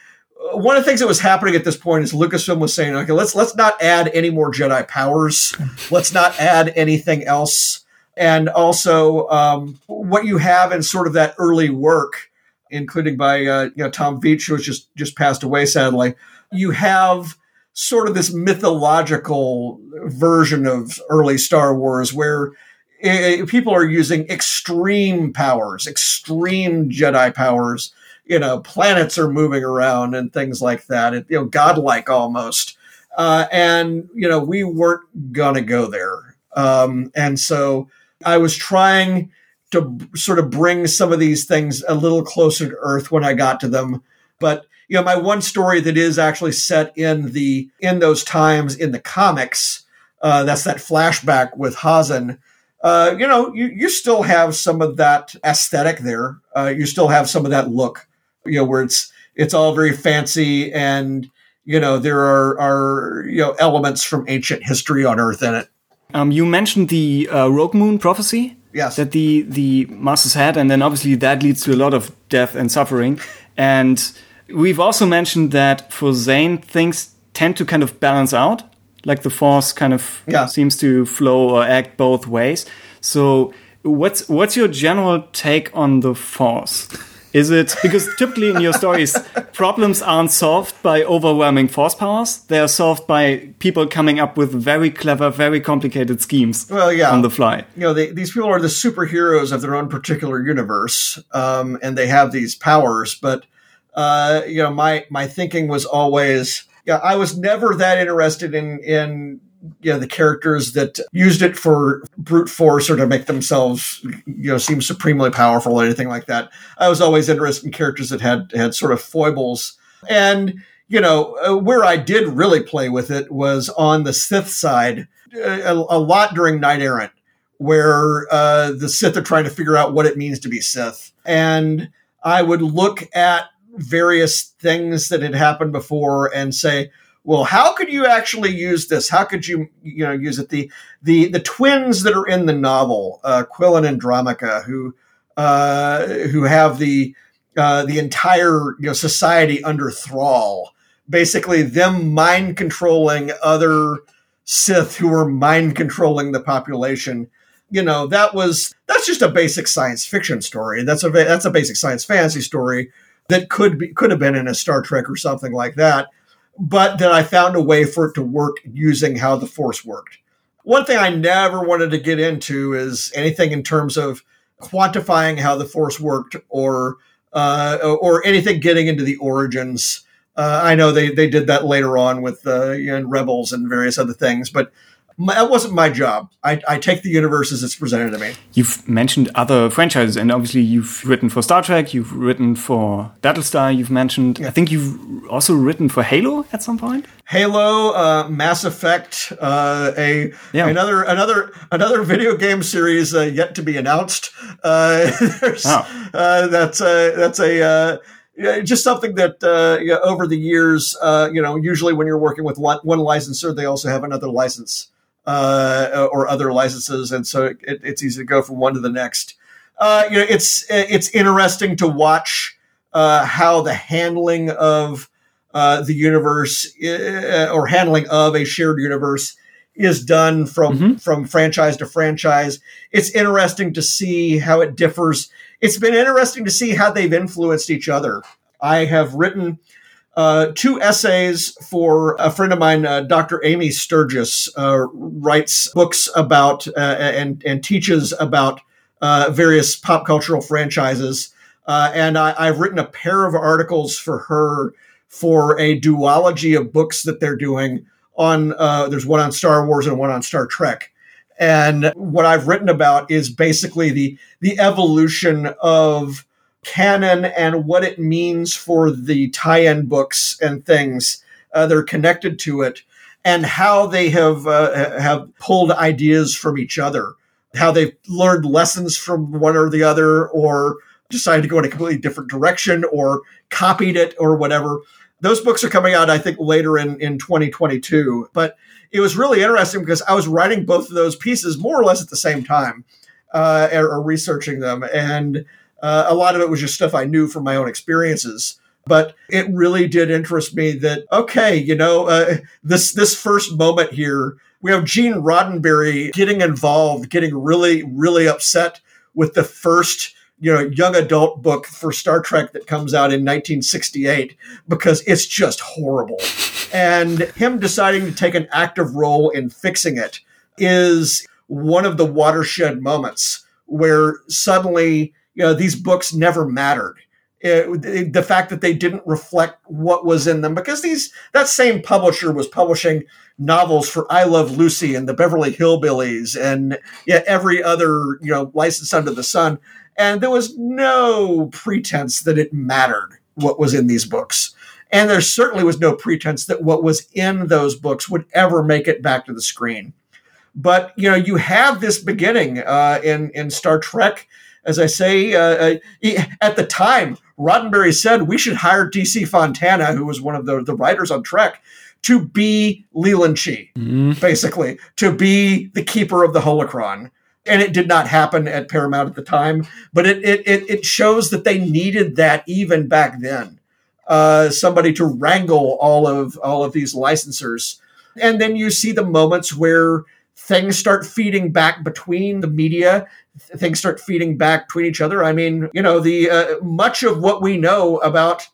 uh, One of the things that was happening at this point is Lucasfilm was saying, okay, let's, let's not add any more Jedi powers. let's not add anything else and also um, what you have in sort of that early work, including by uh, you know Tom Veitch, who has just just passed away sadly. You have sort of this mythological version of early Star Wars where eh, people are using extreme powers, extreme Jedi powers. You know, planets are moving around and things like that. It, you know, godlike almost. Uh, and you know, we weren't gonna go there. Um, and so I was trying to b- sort of bring some of these things a little closer to Earth when I got to them. But you know, my one story that is actually set in the in those times in the comics, uh, that's that flashback with Haazen. Uh, you know, you, you still have some of that aesthetic there. Uh, you still have some of that look, you know, where it's it's all very fancy and you know there are are you know elements from ancient history on Earth in it. Um, you mentioned the uh, Rogue Moon prophecy Yes. that the the masters had, and then obviously that leads to a lot of death and suffering. And we've also mentioned that for Zayne, things tend to kind of balance out. Like the force kind of Yeah. seems to flow or act both ways. So what's what's your general take on the force? Is it because typically in your stories, problems aren't solved by overwhelming force powers? They are solved by people coming up with very clever, very complicated schemes Well, yeah. on the fly. you know, they, these people are the superheroes of their own particular universe, um, and they have these powers. But uh, you know, my my thinking was always, yeah, I was never that interested in in you know the characters that used it for brute force or to make themselves you know seem supremely powerful or anything like that. I was always interested in characters that had had sort of foibles and. You know, uh, where I did really play with it was on the Sith side, uh, a, a lot during Knight Errant where uh, the Sith are trying to figure out what it means to be Sith. And I would look at various things that had happened before and say, well, how could you actually use this? How could you, you know, use it? The the the twins that are in the novel, uh, Quillan and Dromika, who uh, who have the uh, the entire you know society under thrall, basically them mind controlling other Sith who are mind controlling the population you know that was that's just a basic science fiction story that's a that's a basic science fantasy story that could be could have been in a star trek or something like that but then i found a way for it to work using how the force worked. One thing i never wanted to get into is anything in terms of quantifying how the force worked or uh, or anything getting into the origins. Uh, i know they they did that later on with uh, rebels and various other things but my, that wasn't my job. I, I take the universe as it's presented to me. You've mentioned other franchises, and obviously you've written for Star Trek, you've written for Battlestar, you've mentioned. I think you've also written for Halo at some point. Halo, uh, Mass Effect, uh, a Yeah. another another another video game series uh, yet to be announced. Uh, Oh. uh, that's a that's a uh, yeah, just something that uh, yeah, over the years, uh, you know, usually when you're working with one, one licensor, they also have another license uh, or other licenses, and so it, it's easy to go from one to the next. Uh, you know, it's it's interesting to watch uh, how the handling of uh, the universe uh, or handling of a shared universe is done from from franchise to franchise. It's interesting to see how it differs. It's been interesting to see how they've influenced each other. I have written uh, two essays for a friend of mine, uh, Dr. Amy Sturgis, uh, writes books about uh, and and teaches about uh, various pop cultural franchises. Uh, and I, I've written a pair of articles for her for a duology of books that they're doing on. Uh, there's one on Star Wars and one on Star Trek. And what I've written about is basically the the evolution of canon and what it means for the tie-in books and things uh, that are connected to it, and how they have uh, have pulled ideas from each other, how they've learned lessons from one or the other, or decided to go in a completely different direction, or copied it, or whatever. Those books are coming out, I think, later in in 2022, but it was really interesting because I was writing both of those pieces more or less at the same time, uh, or, or researching them, and uh, a lot of it was just stuff I knew from my own experiences. But it really did interest me that okay, you know, uh, this this first moment here, we have Gene Roddenberry getting involved, getting really really upset with the first you know young adult book for Star Trek that comes out in 1968 because it's just horrible. And him deciding to take an active role in fixing it is one of the watershed moments where suddenly you know these books never mattered. It- the fact that they didn't reflect what was in them because these that same publisher was publishing novels for I Love Lucy and the Beverly Hillbillies and yeah every other you know license under the sun. And there was no pretense that it mattered what was in these books. And there certainly was no pretense that what was in those books would ever make it back to the screen. But you know you have this beginning uh, in in Star Trek as I say, uh, uh, he- at the time, Roddenberry said we should hire DC Fontana, who was one of the, the writers on Trek, to be Leland Chee, basically, to be the keeper of the holocron. And it did not happen at Paramount at the time, but it, it, it, it shows that they needed that even back then. uh, somebody to wrangle all of all of these licensors. And then you see the moments where things start feeding back between the media things start feeding back between each other i mean you know the uh, much of what we know about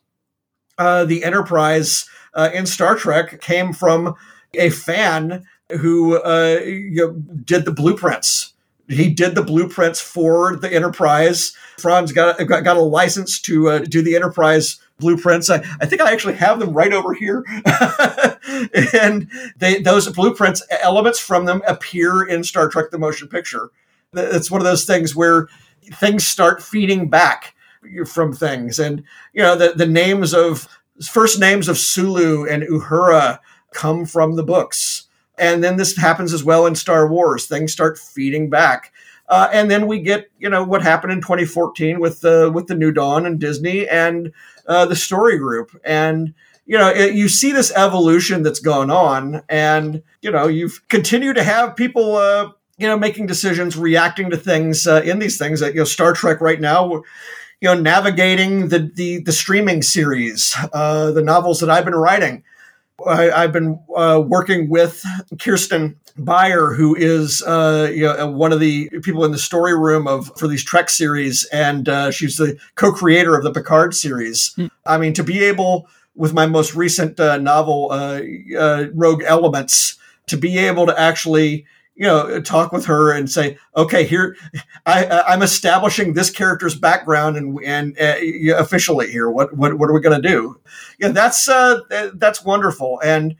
uh, the enterprise uh, in star trek came from a fan who uh, you know, did the blueprints he did the blueprints for the enterprise franz got, got, got a license to uh, do the enterprise blueprints. I, I think I actually have them right over here. and they, those blueprints, elements from them appear in Star Trek the Motion Picture. It's one of those things where things start feeding back from things. And, you know, the, the names of first names of Sulu and Uhura come from the books. And then this happens as well in Star Wars. Things start feeding back. Uh, and then we get, you know, what happened in 2014 with the with the New Dawn and Disney and uh, the story group. And you know, it, you see this evolution that's going on, and you know, you've continued to have people, uh, you know, making decisions, reacting to things uh, in these things. That you know, Star Trek right now, you know, navigating the the, the streaming series, uh, the novels that I've been writing. I, have been uh, working with Kirsten Beyer, who is uh, you know, one of the people in the story room of for these Trek series, and uh, she's the co-creator of the Picard series. Mm. I mean, to be able with my most recent uh, novel, uh, uh, Rogue Elements, to be able to actually you know talk with her and say okay here I, am establishing this character's background and and uh, officially here. What what, what are we going to do? Yeah that's uh, that's wonderful. And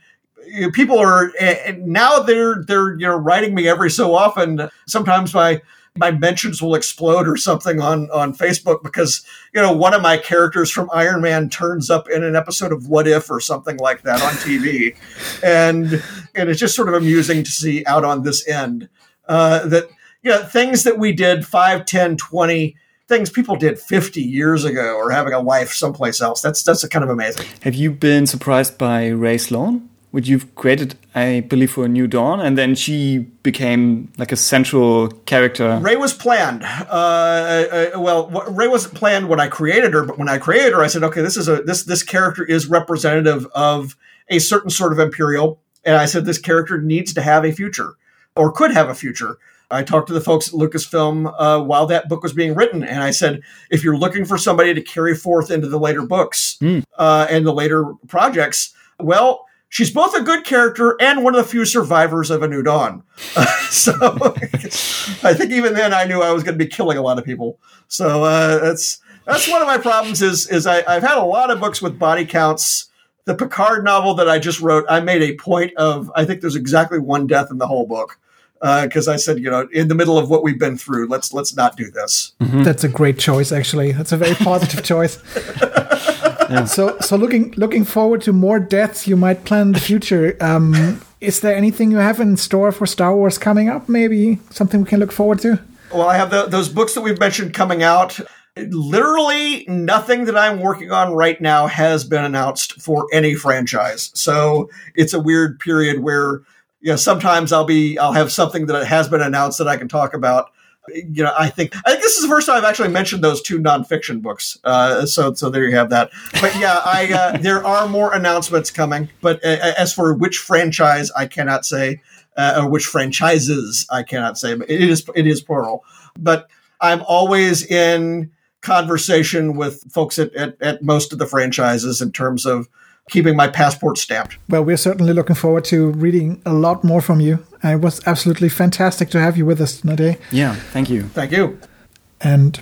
you know, people are and now they're they're you know writing me every so often. Sometimes my my mentions will explode or something on on Facebook because you know one of my characters from Iron Man turns up in an episode of What If or something like that on TV, and and it's just sort of amusing to see out on this end uh, that you know things that we did 5, 10, 20 things people did 50 years ago or having a wife someplace else. That's that's kind of amazing. Have you been surprised by Rae Sloane? Which you've created, I believe, for a New Dawn, and then she became like a central character. Rae was planned. Uh, uh, uh well, Rae wasn't planned when I created her, but when I created her, I said, okay, this is a this this character is representative of a certain sort of imperial, and I said this character needs to have a future or could have a future. I talked to the folks at Lucasfilm uh, while that book was being written, and I said, if you're looking for somebody to carry forth into the later books mm. uh, and the later projects, well, she's both a good character and one of the few survivors of a new dawn. Uh, so I think even then I knew I was going to be killing a lot of people. So uh, that's that's one of my problems. Is is I, I've had a lot of books with body counts. The Picard novel that I just wrote, I made a point of. I think there's exactly one death in the whole book because uh, I said, you know, in the middle of what we've been through, let's let's not do this. Mm-hmm. That's a great choice, actually. That's a very positive choice. Yeah. So, so looking looking forward to more deaths you might plan in the future. Um, is there anything you have in store for Star Wars coming up? Maybe something we can look forward to. Well, I have the, those books that we've mentioned coming out. Literally nothing that I'm working on right now has been announced for any franchise. So it's a weird period where you know sometimes I'll be I'll have something that has been announced that I can talk about you know, I think I think this is the first time I've actually mentioned those two nonfiction books. Uh, so so there you have that. But yeah, I uh, there are more announcements coming. But uh, as for which franchise, I cannot say, uh, or which franchises, I cannot say. But it is it is plural. But I'm always in conversation with folks at, at, at most of the franchises in terms of keeping my passport stamped. Well, we're certainly looking forward to reading a lot more from you. It was absolutely fantastic to have you with us today. Yeah, thank you. Thank you. And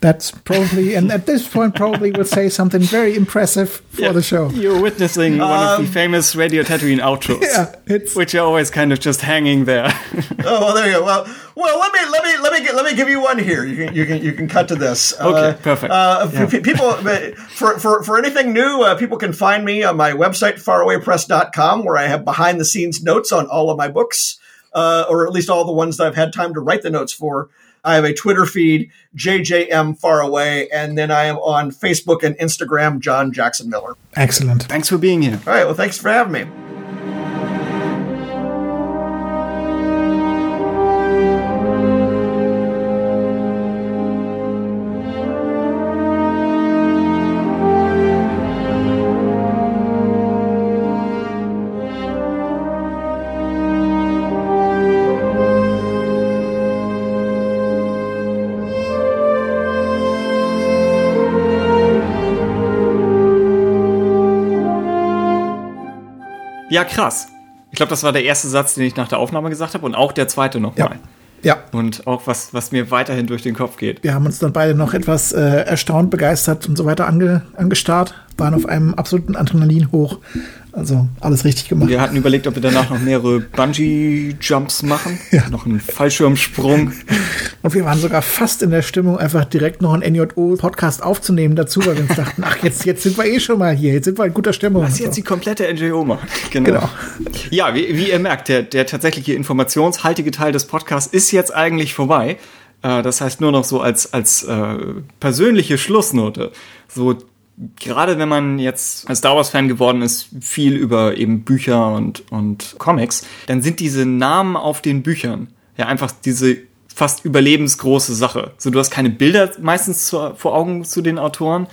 that's probably, and at this point, probably would say something very impressive for yeah, the show. You're witnessing um, one of the um, famous Radio Tatooine outros, yeah, which are always kind of just hanging there. oh, well, there you go. Well, well, let me let me let me get, let me give you one here. You can you can you can cut to this. Okay, uh, perfect. Uh, yeah. People for for for anything new, uh, people can find me on my website farawaypress.com, where I have behind the scenes notes on all of my books, uh, or at least all the ones that I've had time to write the notes for. I have a Twitter feed, JJM Far Away, and then I am on Facebook and Instagram, John Jackson Miller. Excellent. Thanks for being here. All right. Well, thanks for having me. Ja, krass. Ich glaube, das war der erste Satz, den ich nach der Aufnahme gesagt habe und auch der zweite nochmal. Ja. Und auch was, was mir weiterhin durch den Kopf geht. Wir haben uns dann beide noch etwas äh, erstaunt, begeistert und so weiter ange, angestarrt, waren auf einem absoluten Adrenalin hoch. Also alles richtig gemacht. Wir hatten überlegt, ob wir danach noch mehrere Bungee-Jumps machen. Ja. Noch einen Fallschirmsprung. Und wir waren sogar fast in der Stimmung, einfach direkt noch einen NJO-Podcast aufzunehmen dazu, weil wir uns dachten, ach, jetzt, jetzt sind wir eh schon mal hier, jetzt sind wir in guter Stimmung. Was jetzt so. die komplette NGO machen. Genau. Genau. Ja, wie, wie ihr merkt, der, der tatsächliche informationshaltige Teil des Podcasts ist jetzt eigentlich vorbei. Äh, das heißt nur noch so als, als äh, persönliche Schlussnote. So, gerade wenn man jetzt als Star Wars-Fan geworden ist, viel über eben Bücher und, und Comics, dann sind diese Namen auf den Büchern ja einfach diese fast überlebensgroße Sache. So, du hast keine Bilder meistens zu, vor Augen zu den Autoren,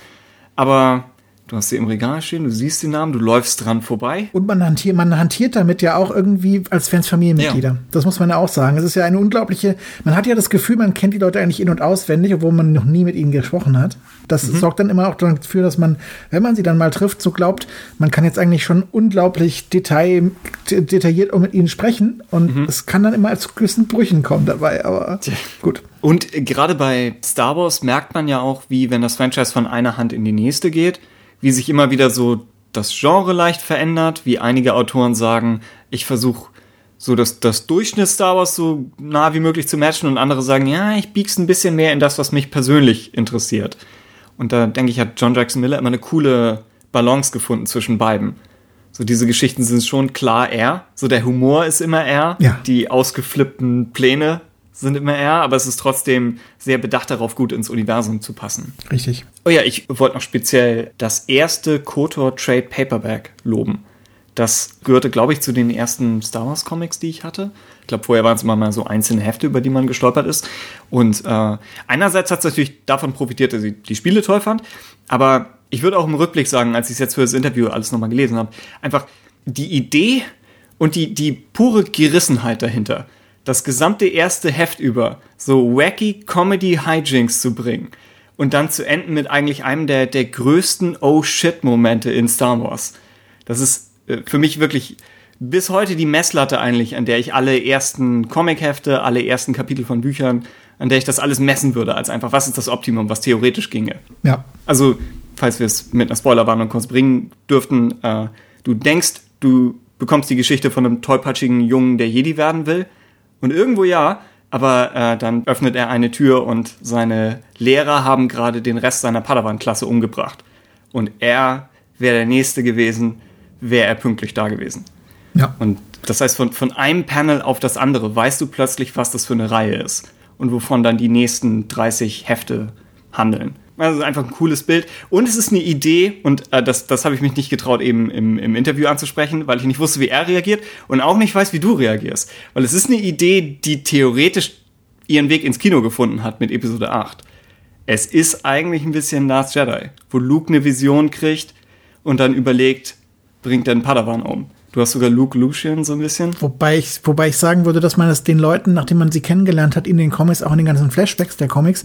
aber du hast sie im Regal stehen, du siehst die Namen, du läufst dran vorbei. Und man hantiert, man hantiert damit ja auch irgendwie als Fans Familienmitglieder. Ja. Das muss man ja auch sagen. Es ist ja eine unglaubliche, man hat ja das Gefühl, man kennt die Leute eigentlich in- und auswendig, obwohl man noch nie mit ihnen gesprochen hat. Das Mhm. sorgt dann immer auch dafür, dass man, wenn man sie dann mal trifft, so glaubt, man kann jetzt eigentlich schon unglaublich detail, de- detailliert auch mit ihnen sprechen. Und Mhm. es kann dann immer zu gewissen Brüchen kommen dabei. Aber gut. Und gerade bei Star Wars merkt man ja auch, wie wenn das Franchise von einer Hand in die nächste geht, wie sich immer wieder so das Genre leicht verändert, wie einige Autoren sagen, ich versuche so das, das Durchschnitt Star Wars so nah wie möglich zu matchen und andere sagen, ja, ich bieg's ein bisschen mehr in das, was mich persönlich interessiert. Und da denke ich, hat John Jackson Miller immer eine coole Balance gefunden zwischen beiden. So diese Geschichten sind schon klar er, so der Humor ist immer er, Ja. die ausgeflippten Pläne sind immer er, aber es ist trotzdem sehr bedacht darauf, gut ins Universum zu passen. Richtig. Oh ja, ich wollte noch speziell das erste KOTOR Trade Paperback loben. Das gehörte, glaube ich, zu den ersten Star Wars Comics, die ich hatte. Ich glaube, vorher waren es immer mal so einzelne Hefte, über die man gestolpert ist. Und äh, einerseits hat es natürlich davon profitiert, dass ich die Spiele toll fand. Aber ich würde auch im Rückblick sagen, als ich es jetzt für das Interview alles nochmal gelesen habe, einfach die Idee und die, die pure Gerissenheit dahinter, das gesamte erste Heft über so wacky Comedy-Hijinks zu bringen und dann zu enden mit eigentlich einem der, der größten Oh-Shit-Momente in Star Wars. Das ist äh, für mich wirklich bis heute die Messlatte eigentlich, an der ich alle ersten Comic-Hefte, alle ersten Kapitel von Büchern, an der ich das alles messen würde, als einfach, was ist das Optimum, was theoretisch ginge. Ja. Also, falls wir es mit einer Spoilerwarnung kurz bringen dürften, äh, du denkst, du bekommst die Geschichte von einem tollpatschigen Jungen, der Jedi werden will. Und irgendwo ja, aber äh, dann öffnet er eine Tür und seine Lehrer haben gerade den Rest seiner Padawan-Klasse umgebracht. Und er wäre der Nächste gewesen, wäre er pünktlich da gewesen. Ja. Und das heißt, von, von einem Panel auf das andere weißt du plötzlich, was das für eine Reihe ist und wovon dann die nächsten 30 Hefte handeln. Also einfach ein cooles Bild. Und es ist eine Idee, und äh, das, das habe ich mich nicht getraut, eben im, im Interview anzusprechen, weil ich nicht wusste, wie er reagiert und auch nicht weiß, wie du reagierst. Weil es ist eine Idee, die theoretisch ihren Weg ins Kino gefunden hat mit Episode 8. Es ist eigentlich ein bisschen Last Jedi, wo Luke eine Vision kriegt und dann überlegt, bringt er einen Padawan um. Du hast sogar Luke Lucian so ein bisschen. Wobei ich, wobei ich sagen würde, dass man es den Leuten, nachdem man sie kennengelernt hat, in den Comics, auch in den ganzen Flashbacks der Comics,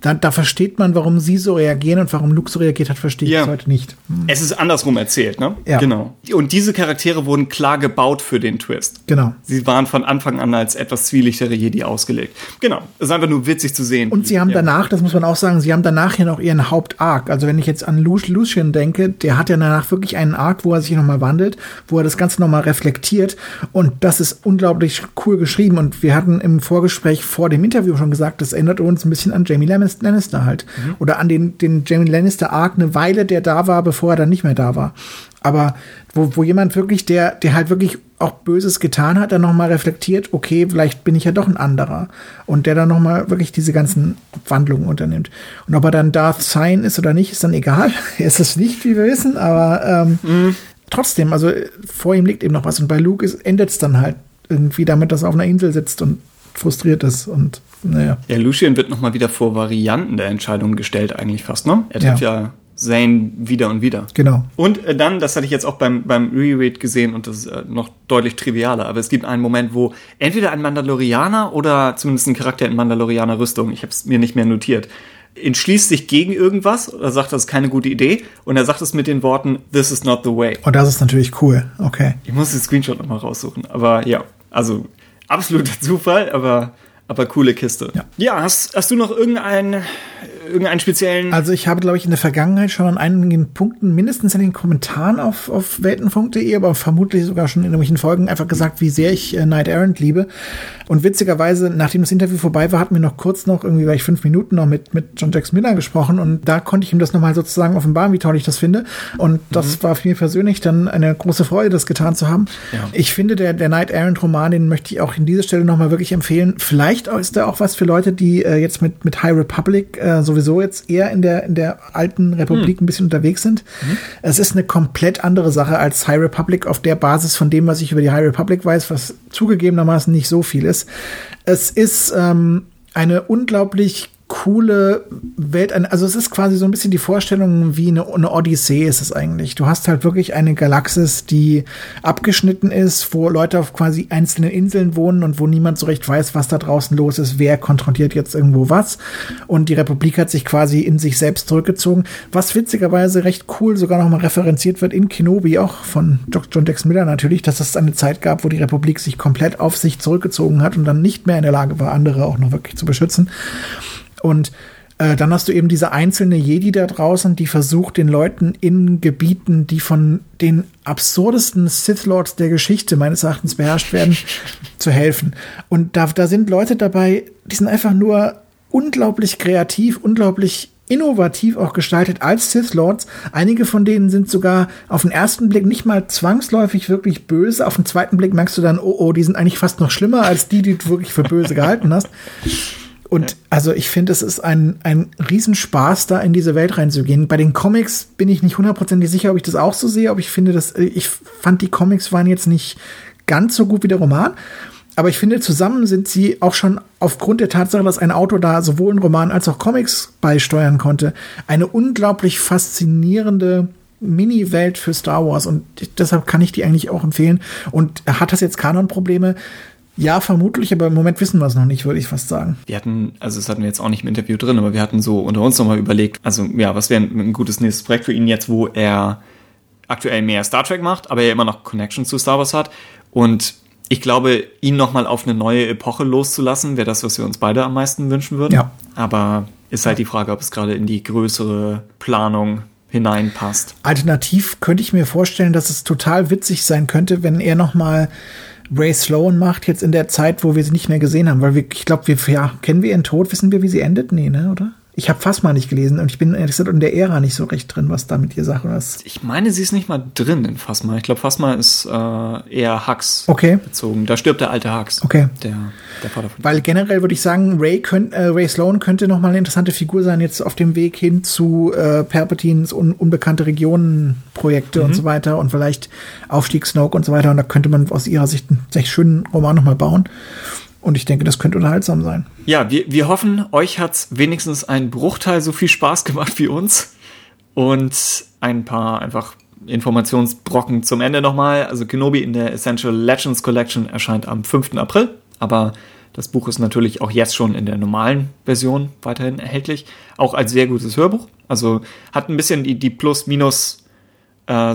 da, da versteht man, warum sie so reagieren und warum Luke so reagiert hat, verstehe ich Ja. bis heute nicht. Es ist andersrum erzählt, ne? Ja. Genau. Und diese Charaktere wurden klar gebaut für den Twist. Genau. Sie waren von Anfang an als etwas zwielichtere Jedi ausgelegt. Genau. Es ist einfach nur witzig zu sehen. Und sie haben Ja. danach, das muss man auch sagen, sie haben danach ja noch ihren Hauptarc. Also wenn ich jetzt an Lu Lucian denke, der hat ja danach wirklich einen Arc, wo er sich nochmal wandelt, wo er das Ganze nochmal reflektiert. Und das ist unglaublich cool geschrieben. Und wir hatten im Vorgespräch vor dem Interview schon gesagt, das erinnert uns ein bisschen an Jamie Lannis- Lannister halt. Oder an den, den Jamie Lannister Arc eine Weile, der da war, bevor er dann nicht mehr da war. Aber wo, wo jemand wirklich, der, der halt wirklich auch Böses getan hat, dann nochmal reflektiert, okay, vielleicht bin ich ja doch ein anderer. Und der dann nochmal wirklich diese ganzen Wandlungen unternimmt. Und ob er dann Darth Sign ist oder nicht, ist dann egal. er ist es nicht, wie wir wissen, aber ähm, trotzdem, also vor ihm liegt eben noch was. Und bei Luke endet es dann halt irgendwie damit, dass er auf einer Insel sitzt und frustriert ist. Und naja. Ja, Lucian wird nochmal wieder vor Varianten der Entscheidungen gestellt, eigentlich fast, ne? Er trifft ja, Zane wieder und wieder. Genau. Und äh, dann, das hatte ich jetzt auch beim, beim Reread gesehen und das ist äh, noch deutlich trivialer, aber es gibt einen Moment, wo entweder ein Mandalorianer oder zumindest ein Charakter in Mandalorianer Rüstung, ich habe es mir nicht mehr notiert, entschließt sich gegen irgendwas oder sagt, das ist keine gute Idee und er sagt es mit den Worten, this is not the way. Und das ist natürlich cool. Okay. Ich muss den Screenshot nochmal raussuchen, aber ja, also absoluter Zufall, aber aber coole Kiste. Ja. ja, hast, hast du noch irgendeinen, irgendeinen speziellen. Also ich habe, glaube ich, in der Vergangenheit schon an einigen Punkten, mindestens in den Kommentaren auf, auf weltenfunk.de, aber vermutlich sogar schon in irgendwelchen Folgen einfach gesagt, wie sehr ich äh, Night Errant liebe. Und witzigerweise, nachdem das Interview vorbei war, hatten wir noch kurz noch, irgendwie war ich fünf Minuten noch mit, mit John Jax Miller gesprochen und da konnte ich ihm das nochmal sozusagen offenbaren, wie toll ich das finde. Und das Mhm. war für mich persönlich dann eine große Freude, das getan zu haben. Ja. Ich finde, der, der Night Errant Roman, den möchte ich auch in dieser Stelle nochmal wirklich empfehlen. Vielleicht ist da auch was für Leute, die äh, jetzt mit, mit High Republic äh, sowieso jetzt eher in der, in der alten Republik ein bisschen unterwegs sind. Es ist eine komplett andere Sache als High Republic auf der Basis von dem, was ich über die High Republic weiß, was zugegebenermaßen nicht so viel ist. Es ist ähm, eine unglaublich coole Welt, also es ist quasi so ein bisschen die Vorstellung wie eine, eine Odyssee ist es eigentlich. Du hast halt wirklich eine Galaxis, die abgeschnitten ist, wo Leute auf quasi einzelnen Inseln wohnen und wo niemand so recht weiß, was da draußen los ist, wer kontrolliert jetzt irgendwo was. Und die Republik hat sich quasi in sich selbst zurückgezogen, was witzigerweise recht cool sogar nochmal referenziert wird in Kenobi, auch von John Dex Miller natürlich, dass es eine Zeit gab, wo die Republik sich komplett auf sich zurückgezogen hat und dann nicht mehr in der Lage war, andere auch noch wirklich zu beschützen. Und äh, dann hast du eben diese einzelne Jedi da draußen, die versucht, den Leuten in Gebieten, die von den absurdesten Sith Lords der Geschichte meines Erachtens beherrscht werden, zu helfen. Und da, da sind Leute dabei, die sind einfach nur unglaublich kreativ, unglaublich innovativ auch gestaltet als Sith Lords. Einige von denen sind sogar auf den ersten Blick nicht mal zwangsläufig wirklich böse. Auf den zweiten Blick merkst du dann, oh, oh, die sind eigentlich fast noch schlimmer als die, die du wirklich für böse gehalten hast. Und also ich finde, es ist ein, ein Riesenspaß, da in diese Welt reinzugehen. Bei den Comics bin ich nicht hundertprozentig sicher, ob ich das auch so sehe, ob ich finde, dass ich fand, die Comics waren jetzt nicht ganz so gut wie der Roman. Aber ich finde, zusammen sind sie auch schon aufgrund der Tatsache, dass ein Autor da sowohl einen Roman als auch Comics beisteuern konnte, eine unglaublich faszinierende Mini-Welt für Star Wars. Und deshalb kann ich die eigentlich auch empfehlen. Und hat das jetzt Kanon-Probleme? Ja, vermutlich, aber im Moment wissen wir es noch nicht, würde ich fast sagen. Wir hatten, also das hatten wir jetzt auch nicht im Interview drin, aber wir hatten so unter uns nochmal überlegt, also ja, was wäre ein, ein gutes nächstes Projekt für ihn jetzt, wo er aktuell mehr Star Trek macht, aber er immer noch Connection zu Star Wars hat. Und ich glaube, ihn nochmal auf eine neue Epoche loszulassen, wäre das, was wir uns beide am meisten wünschen würden. Ja. Aber ist halt die Frage, ob es gerade in die größere Planung hineinpasst. Alternativ könnte ich mir vorstellen, dass es total witzig sein könnte, wenn er noch mal Ray Sloan macht, jetzt in der Zeit, wo wir sie nicht mehr gesehen haben. Weil wir, ich glaube, wir, ja, kennen wir ihren Tod? Wissen wir, wie sie endet? Nee, ne, oder? Ich habe fast mal nicht gelesen und ich bin ehrlich gesagt in der Ära nicht so recht drin, was da mit ihr Sache ist. Ich meine, sie ist nicht mal drin in Phasma. Ich glaube, Phasma ist äh, eher Hux Okay. bezogen. Da stirbt der alte Hux. Okay. Der, der Vater von Weil generell würde ich sagen, Ray, könnt, äh, Ray Sloan könnte noch mal eine interessante Figur sein, jetzt auf dem Weg hin zu äh, Palpatines un unbekannte Regionen-Projekte und so weiter und vielleicht Aufstieg Snoke und so weiter. Und da könnte man aus ihrer Sicht einen sehr schönen Roman noch mal bauen. Und ich denke, das könnte unterhaltsam sein. Ja, wir, wir hoffen, euch hat's wenigstens ein Bruchteil so viel Spaß gemacht wie uns. Und ein paar einfach Informationsbrocken zum Ende nochmal. Also Kenobi in der Essential Legends Collection erscheint am 5. April. Aber das Buch ist natürlich auch jetzt schon in der normalen Version weiterhin erhältlich. Auch als sehr gutes Hörbuch. Also hat ein bisschen die, die Plus-Minus äh,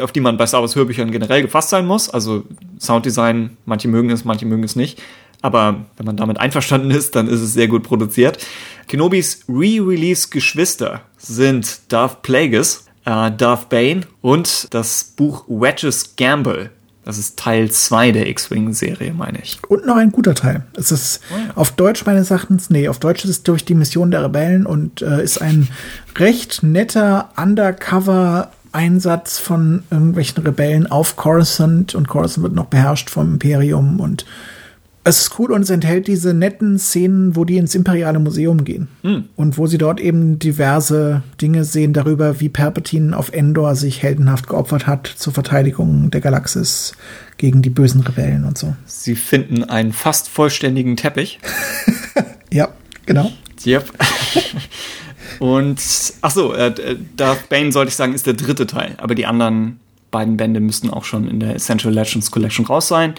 auf die man bei Star Wars Hörbüchern generell gefasst sein muss. Also Sounddesign, manche mögen es, manche mögen es nicht. Aber wenn man damit einverstanden ist, dann ist es sehr gut produziert. Kenobis Re-Release-Geschwister sind Darth Plagueis, äh, Darth Bane und das Buch Wedges Gamble. Das ist Teil 2 der X-Wing-Serie, meine ich. Und noch ein guter Teil. Es ist auf Deutsch meines Erachtens, nee, auf Deutsch ist es durch die Mission der Rebellen und äh, ist ein recht netter Undercover-Einsatz von irgendwelchen Rebellen auf Coruscant und Coruscant wird noch beherrscht vom Imperium und es ist cool und es enthält diese netten Szenen, wo die ins Imperiale Museum gehen. Und wo sie dort eben diverse Dinge sehen darüber, wie Palpatine auf Endor sich heldenhaft geopfert hat zur Verteidigung der Galaxis gegen die bösen Rebellen und so. Sie finden einen fast vollständigen Teppich. Ja, genau. Yep. Und ach so, äh, Darth Bane sollte ich sagen, ist der dritte Teil, aber die anderen beiden Bände müssten auch schon in der Essential Legends Collection raus sein.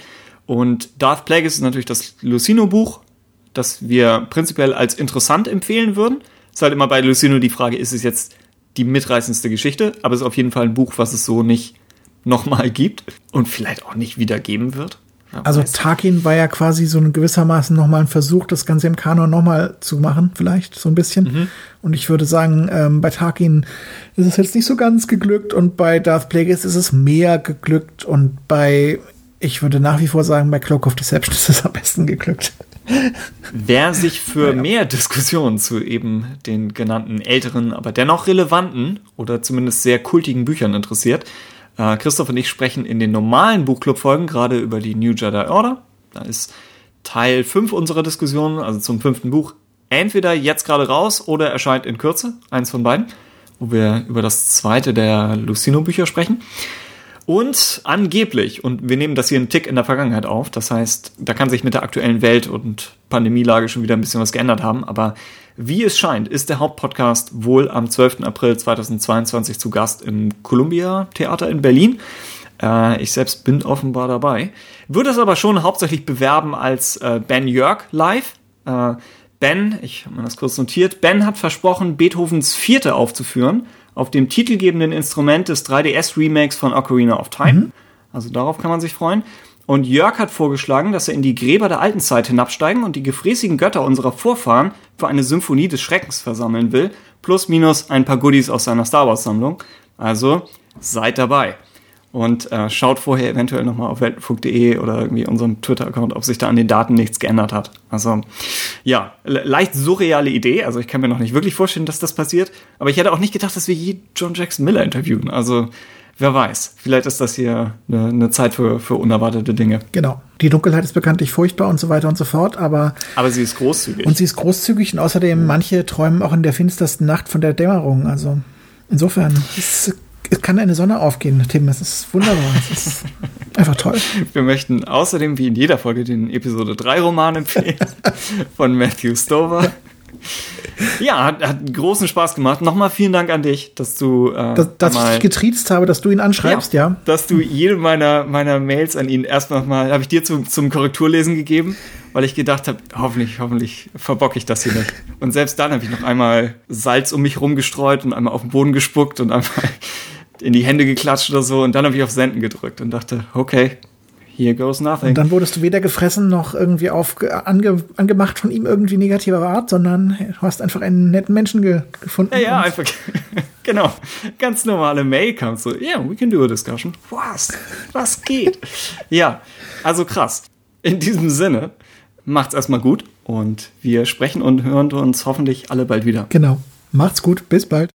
Und Darth Plagueis ist natürlich das Lucino-Buch, das wir prinzipiell als interessant empfehlen würden, Ist halt immer bei Lucino die Frage, ist es jetzt die mitreißendste Geschichte, aber es ist auf jeden Fall ein Buch, was es so nicht nochmal gibt und vielleicht auch nicht wieder geben wird. Also. Tarkin war ja quasi so ein gewissermaßen nochmal ein Versuch, das Ganze im Kanon nochmal zu machen, vielleicht so ein bisschen. Mhm. Und ich würde sagen, ähm, bei Tarkin ist es jetzt nicht so ganz geglückt und bei Darth Plagueis ist es mehr geglückt und bei, ich würde nach wie vor sagen, bei Cloak of Deception ist es am besten geglückt. Wer sich für mehr Diskussionen zu eben den genannten älteren, aber dennoch relevanten oder zumindest sehr kultigen Büchern interessiert, äh, Christoph und ich sprechen in den normalen Buchclub-Folgen gerade über die New Jedi Order. Da ist Teil 5 unserer Diskussion, also zum fünften Buch, entweder jetzt gerade raus oder erscheint in Kürze, eins von beiden, wo wir über das zweite der Lucino-Bücher sprechen. Und angeblich, und wir nehmen das hier einen Tick in der Vergangenheit auf, das heißt, da kann sich mit der aktuellen Welt und Pandemielage schon wieder ein bisschen was geändert haben, aber wie es scheint, ist der Hauptpodcast wohl am 12. April 2022 zu Gast im Columbia Theater in Berlin. Äh, ich selbst bin offenbar dabei. Würde es aber schon hauptsächlich bewerben als äh, Ben Jörg live. Äh, Ben, ich habe mir das kurz notiert, Ben hat versprochen, Beethovens Vierte aufzuführen auf dem titelgebenden Instrument des 3DS-Remakes von Ocarina of Time. Also darauf kann man sich freuen. Und Jörg hat vorgeschlagen, dass er in die Gräber der alten Zeit hinabsteigen und die gefräßigen Götter unserer Vorfahren für eine Symphonie des Schreckens versammeln will, plus minus ein paar Goodies aus seiner Star Wars-Sammlung. Also seid dabei. Und äh, schaut vorher eventuell nochmal auf weltenfunk.de oder irgendwie unserem Twitter-Account, ob sich da an den Daten nichts geändert hat. Also ja, le leicht surreale Idee. Also ich kann mir noch nicht wirklich vorstellen, dass das passiert. Aber ich hätte auch nicht gedacht, dass wir je John Jackson Miller interviewen. Also wer weiß. Vielleicht ist das hier eine, eine Zeit für, für unerwartete Dinge. Genau. Die Dunkelheit ist bekanntlich furchtbar und so weiter und so fort, aber Aber sie ist großzügig. und sie ist großzügig und außerdem manche träumen auch in der finstersten Nacht von der Dämmerung. Also insofern, es, es kann eine Sonne aufgehen, Tim. Es ist wunderbar. Es ist einfach toll. Wir möchten außerdem wie in jeder Folge den Episode 3 Roman empfehlen von Matthew Stover. Ja, hat, hat großen Spaß gemacht. Nochmal vielen Dank an dich, dass du äh, Dass, dass ich dich getriezt habe, dass du ihn anschreibst, ja. Dass du jede meiner, meiner Mails an ihn erstmal mal, habe ich dir zum, zum Korrekturlesen gegeben, weil ich gedacht habe, hoffentlich, hoffentlich verbocke ich das hier nicht. Und selbst dann habe ich noch einmal Salz um mich rumgestreut und einmal auf den Boden gespuckt und einmal in die Hände geklatscht oder so. Und dann habe ich auf Senden gedrückt und dachte, okay, here goes nothing. Und dann wurdest du weder gefressen noch irgendwie auf, ange, angemacht von ihm irgendwie negativer Art, sondern du hast einfach einen netten Menschen ge, gefunden. Ja, ja, einfach, genau. Ganz normale Mail kam so, yeah, we can do a discussion. Was? Was geht? ja, also krass. In diesem Sinne, macht's erstmal gut und wir sprechen und hören uns hoffentlich alle bald wieder. Genau. Macht's gut. Bis bald.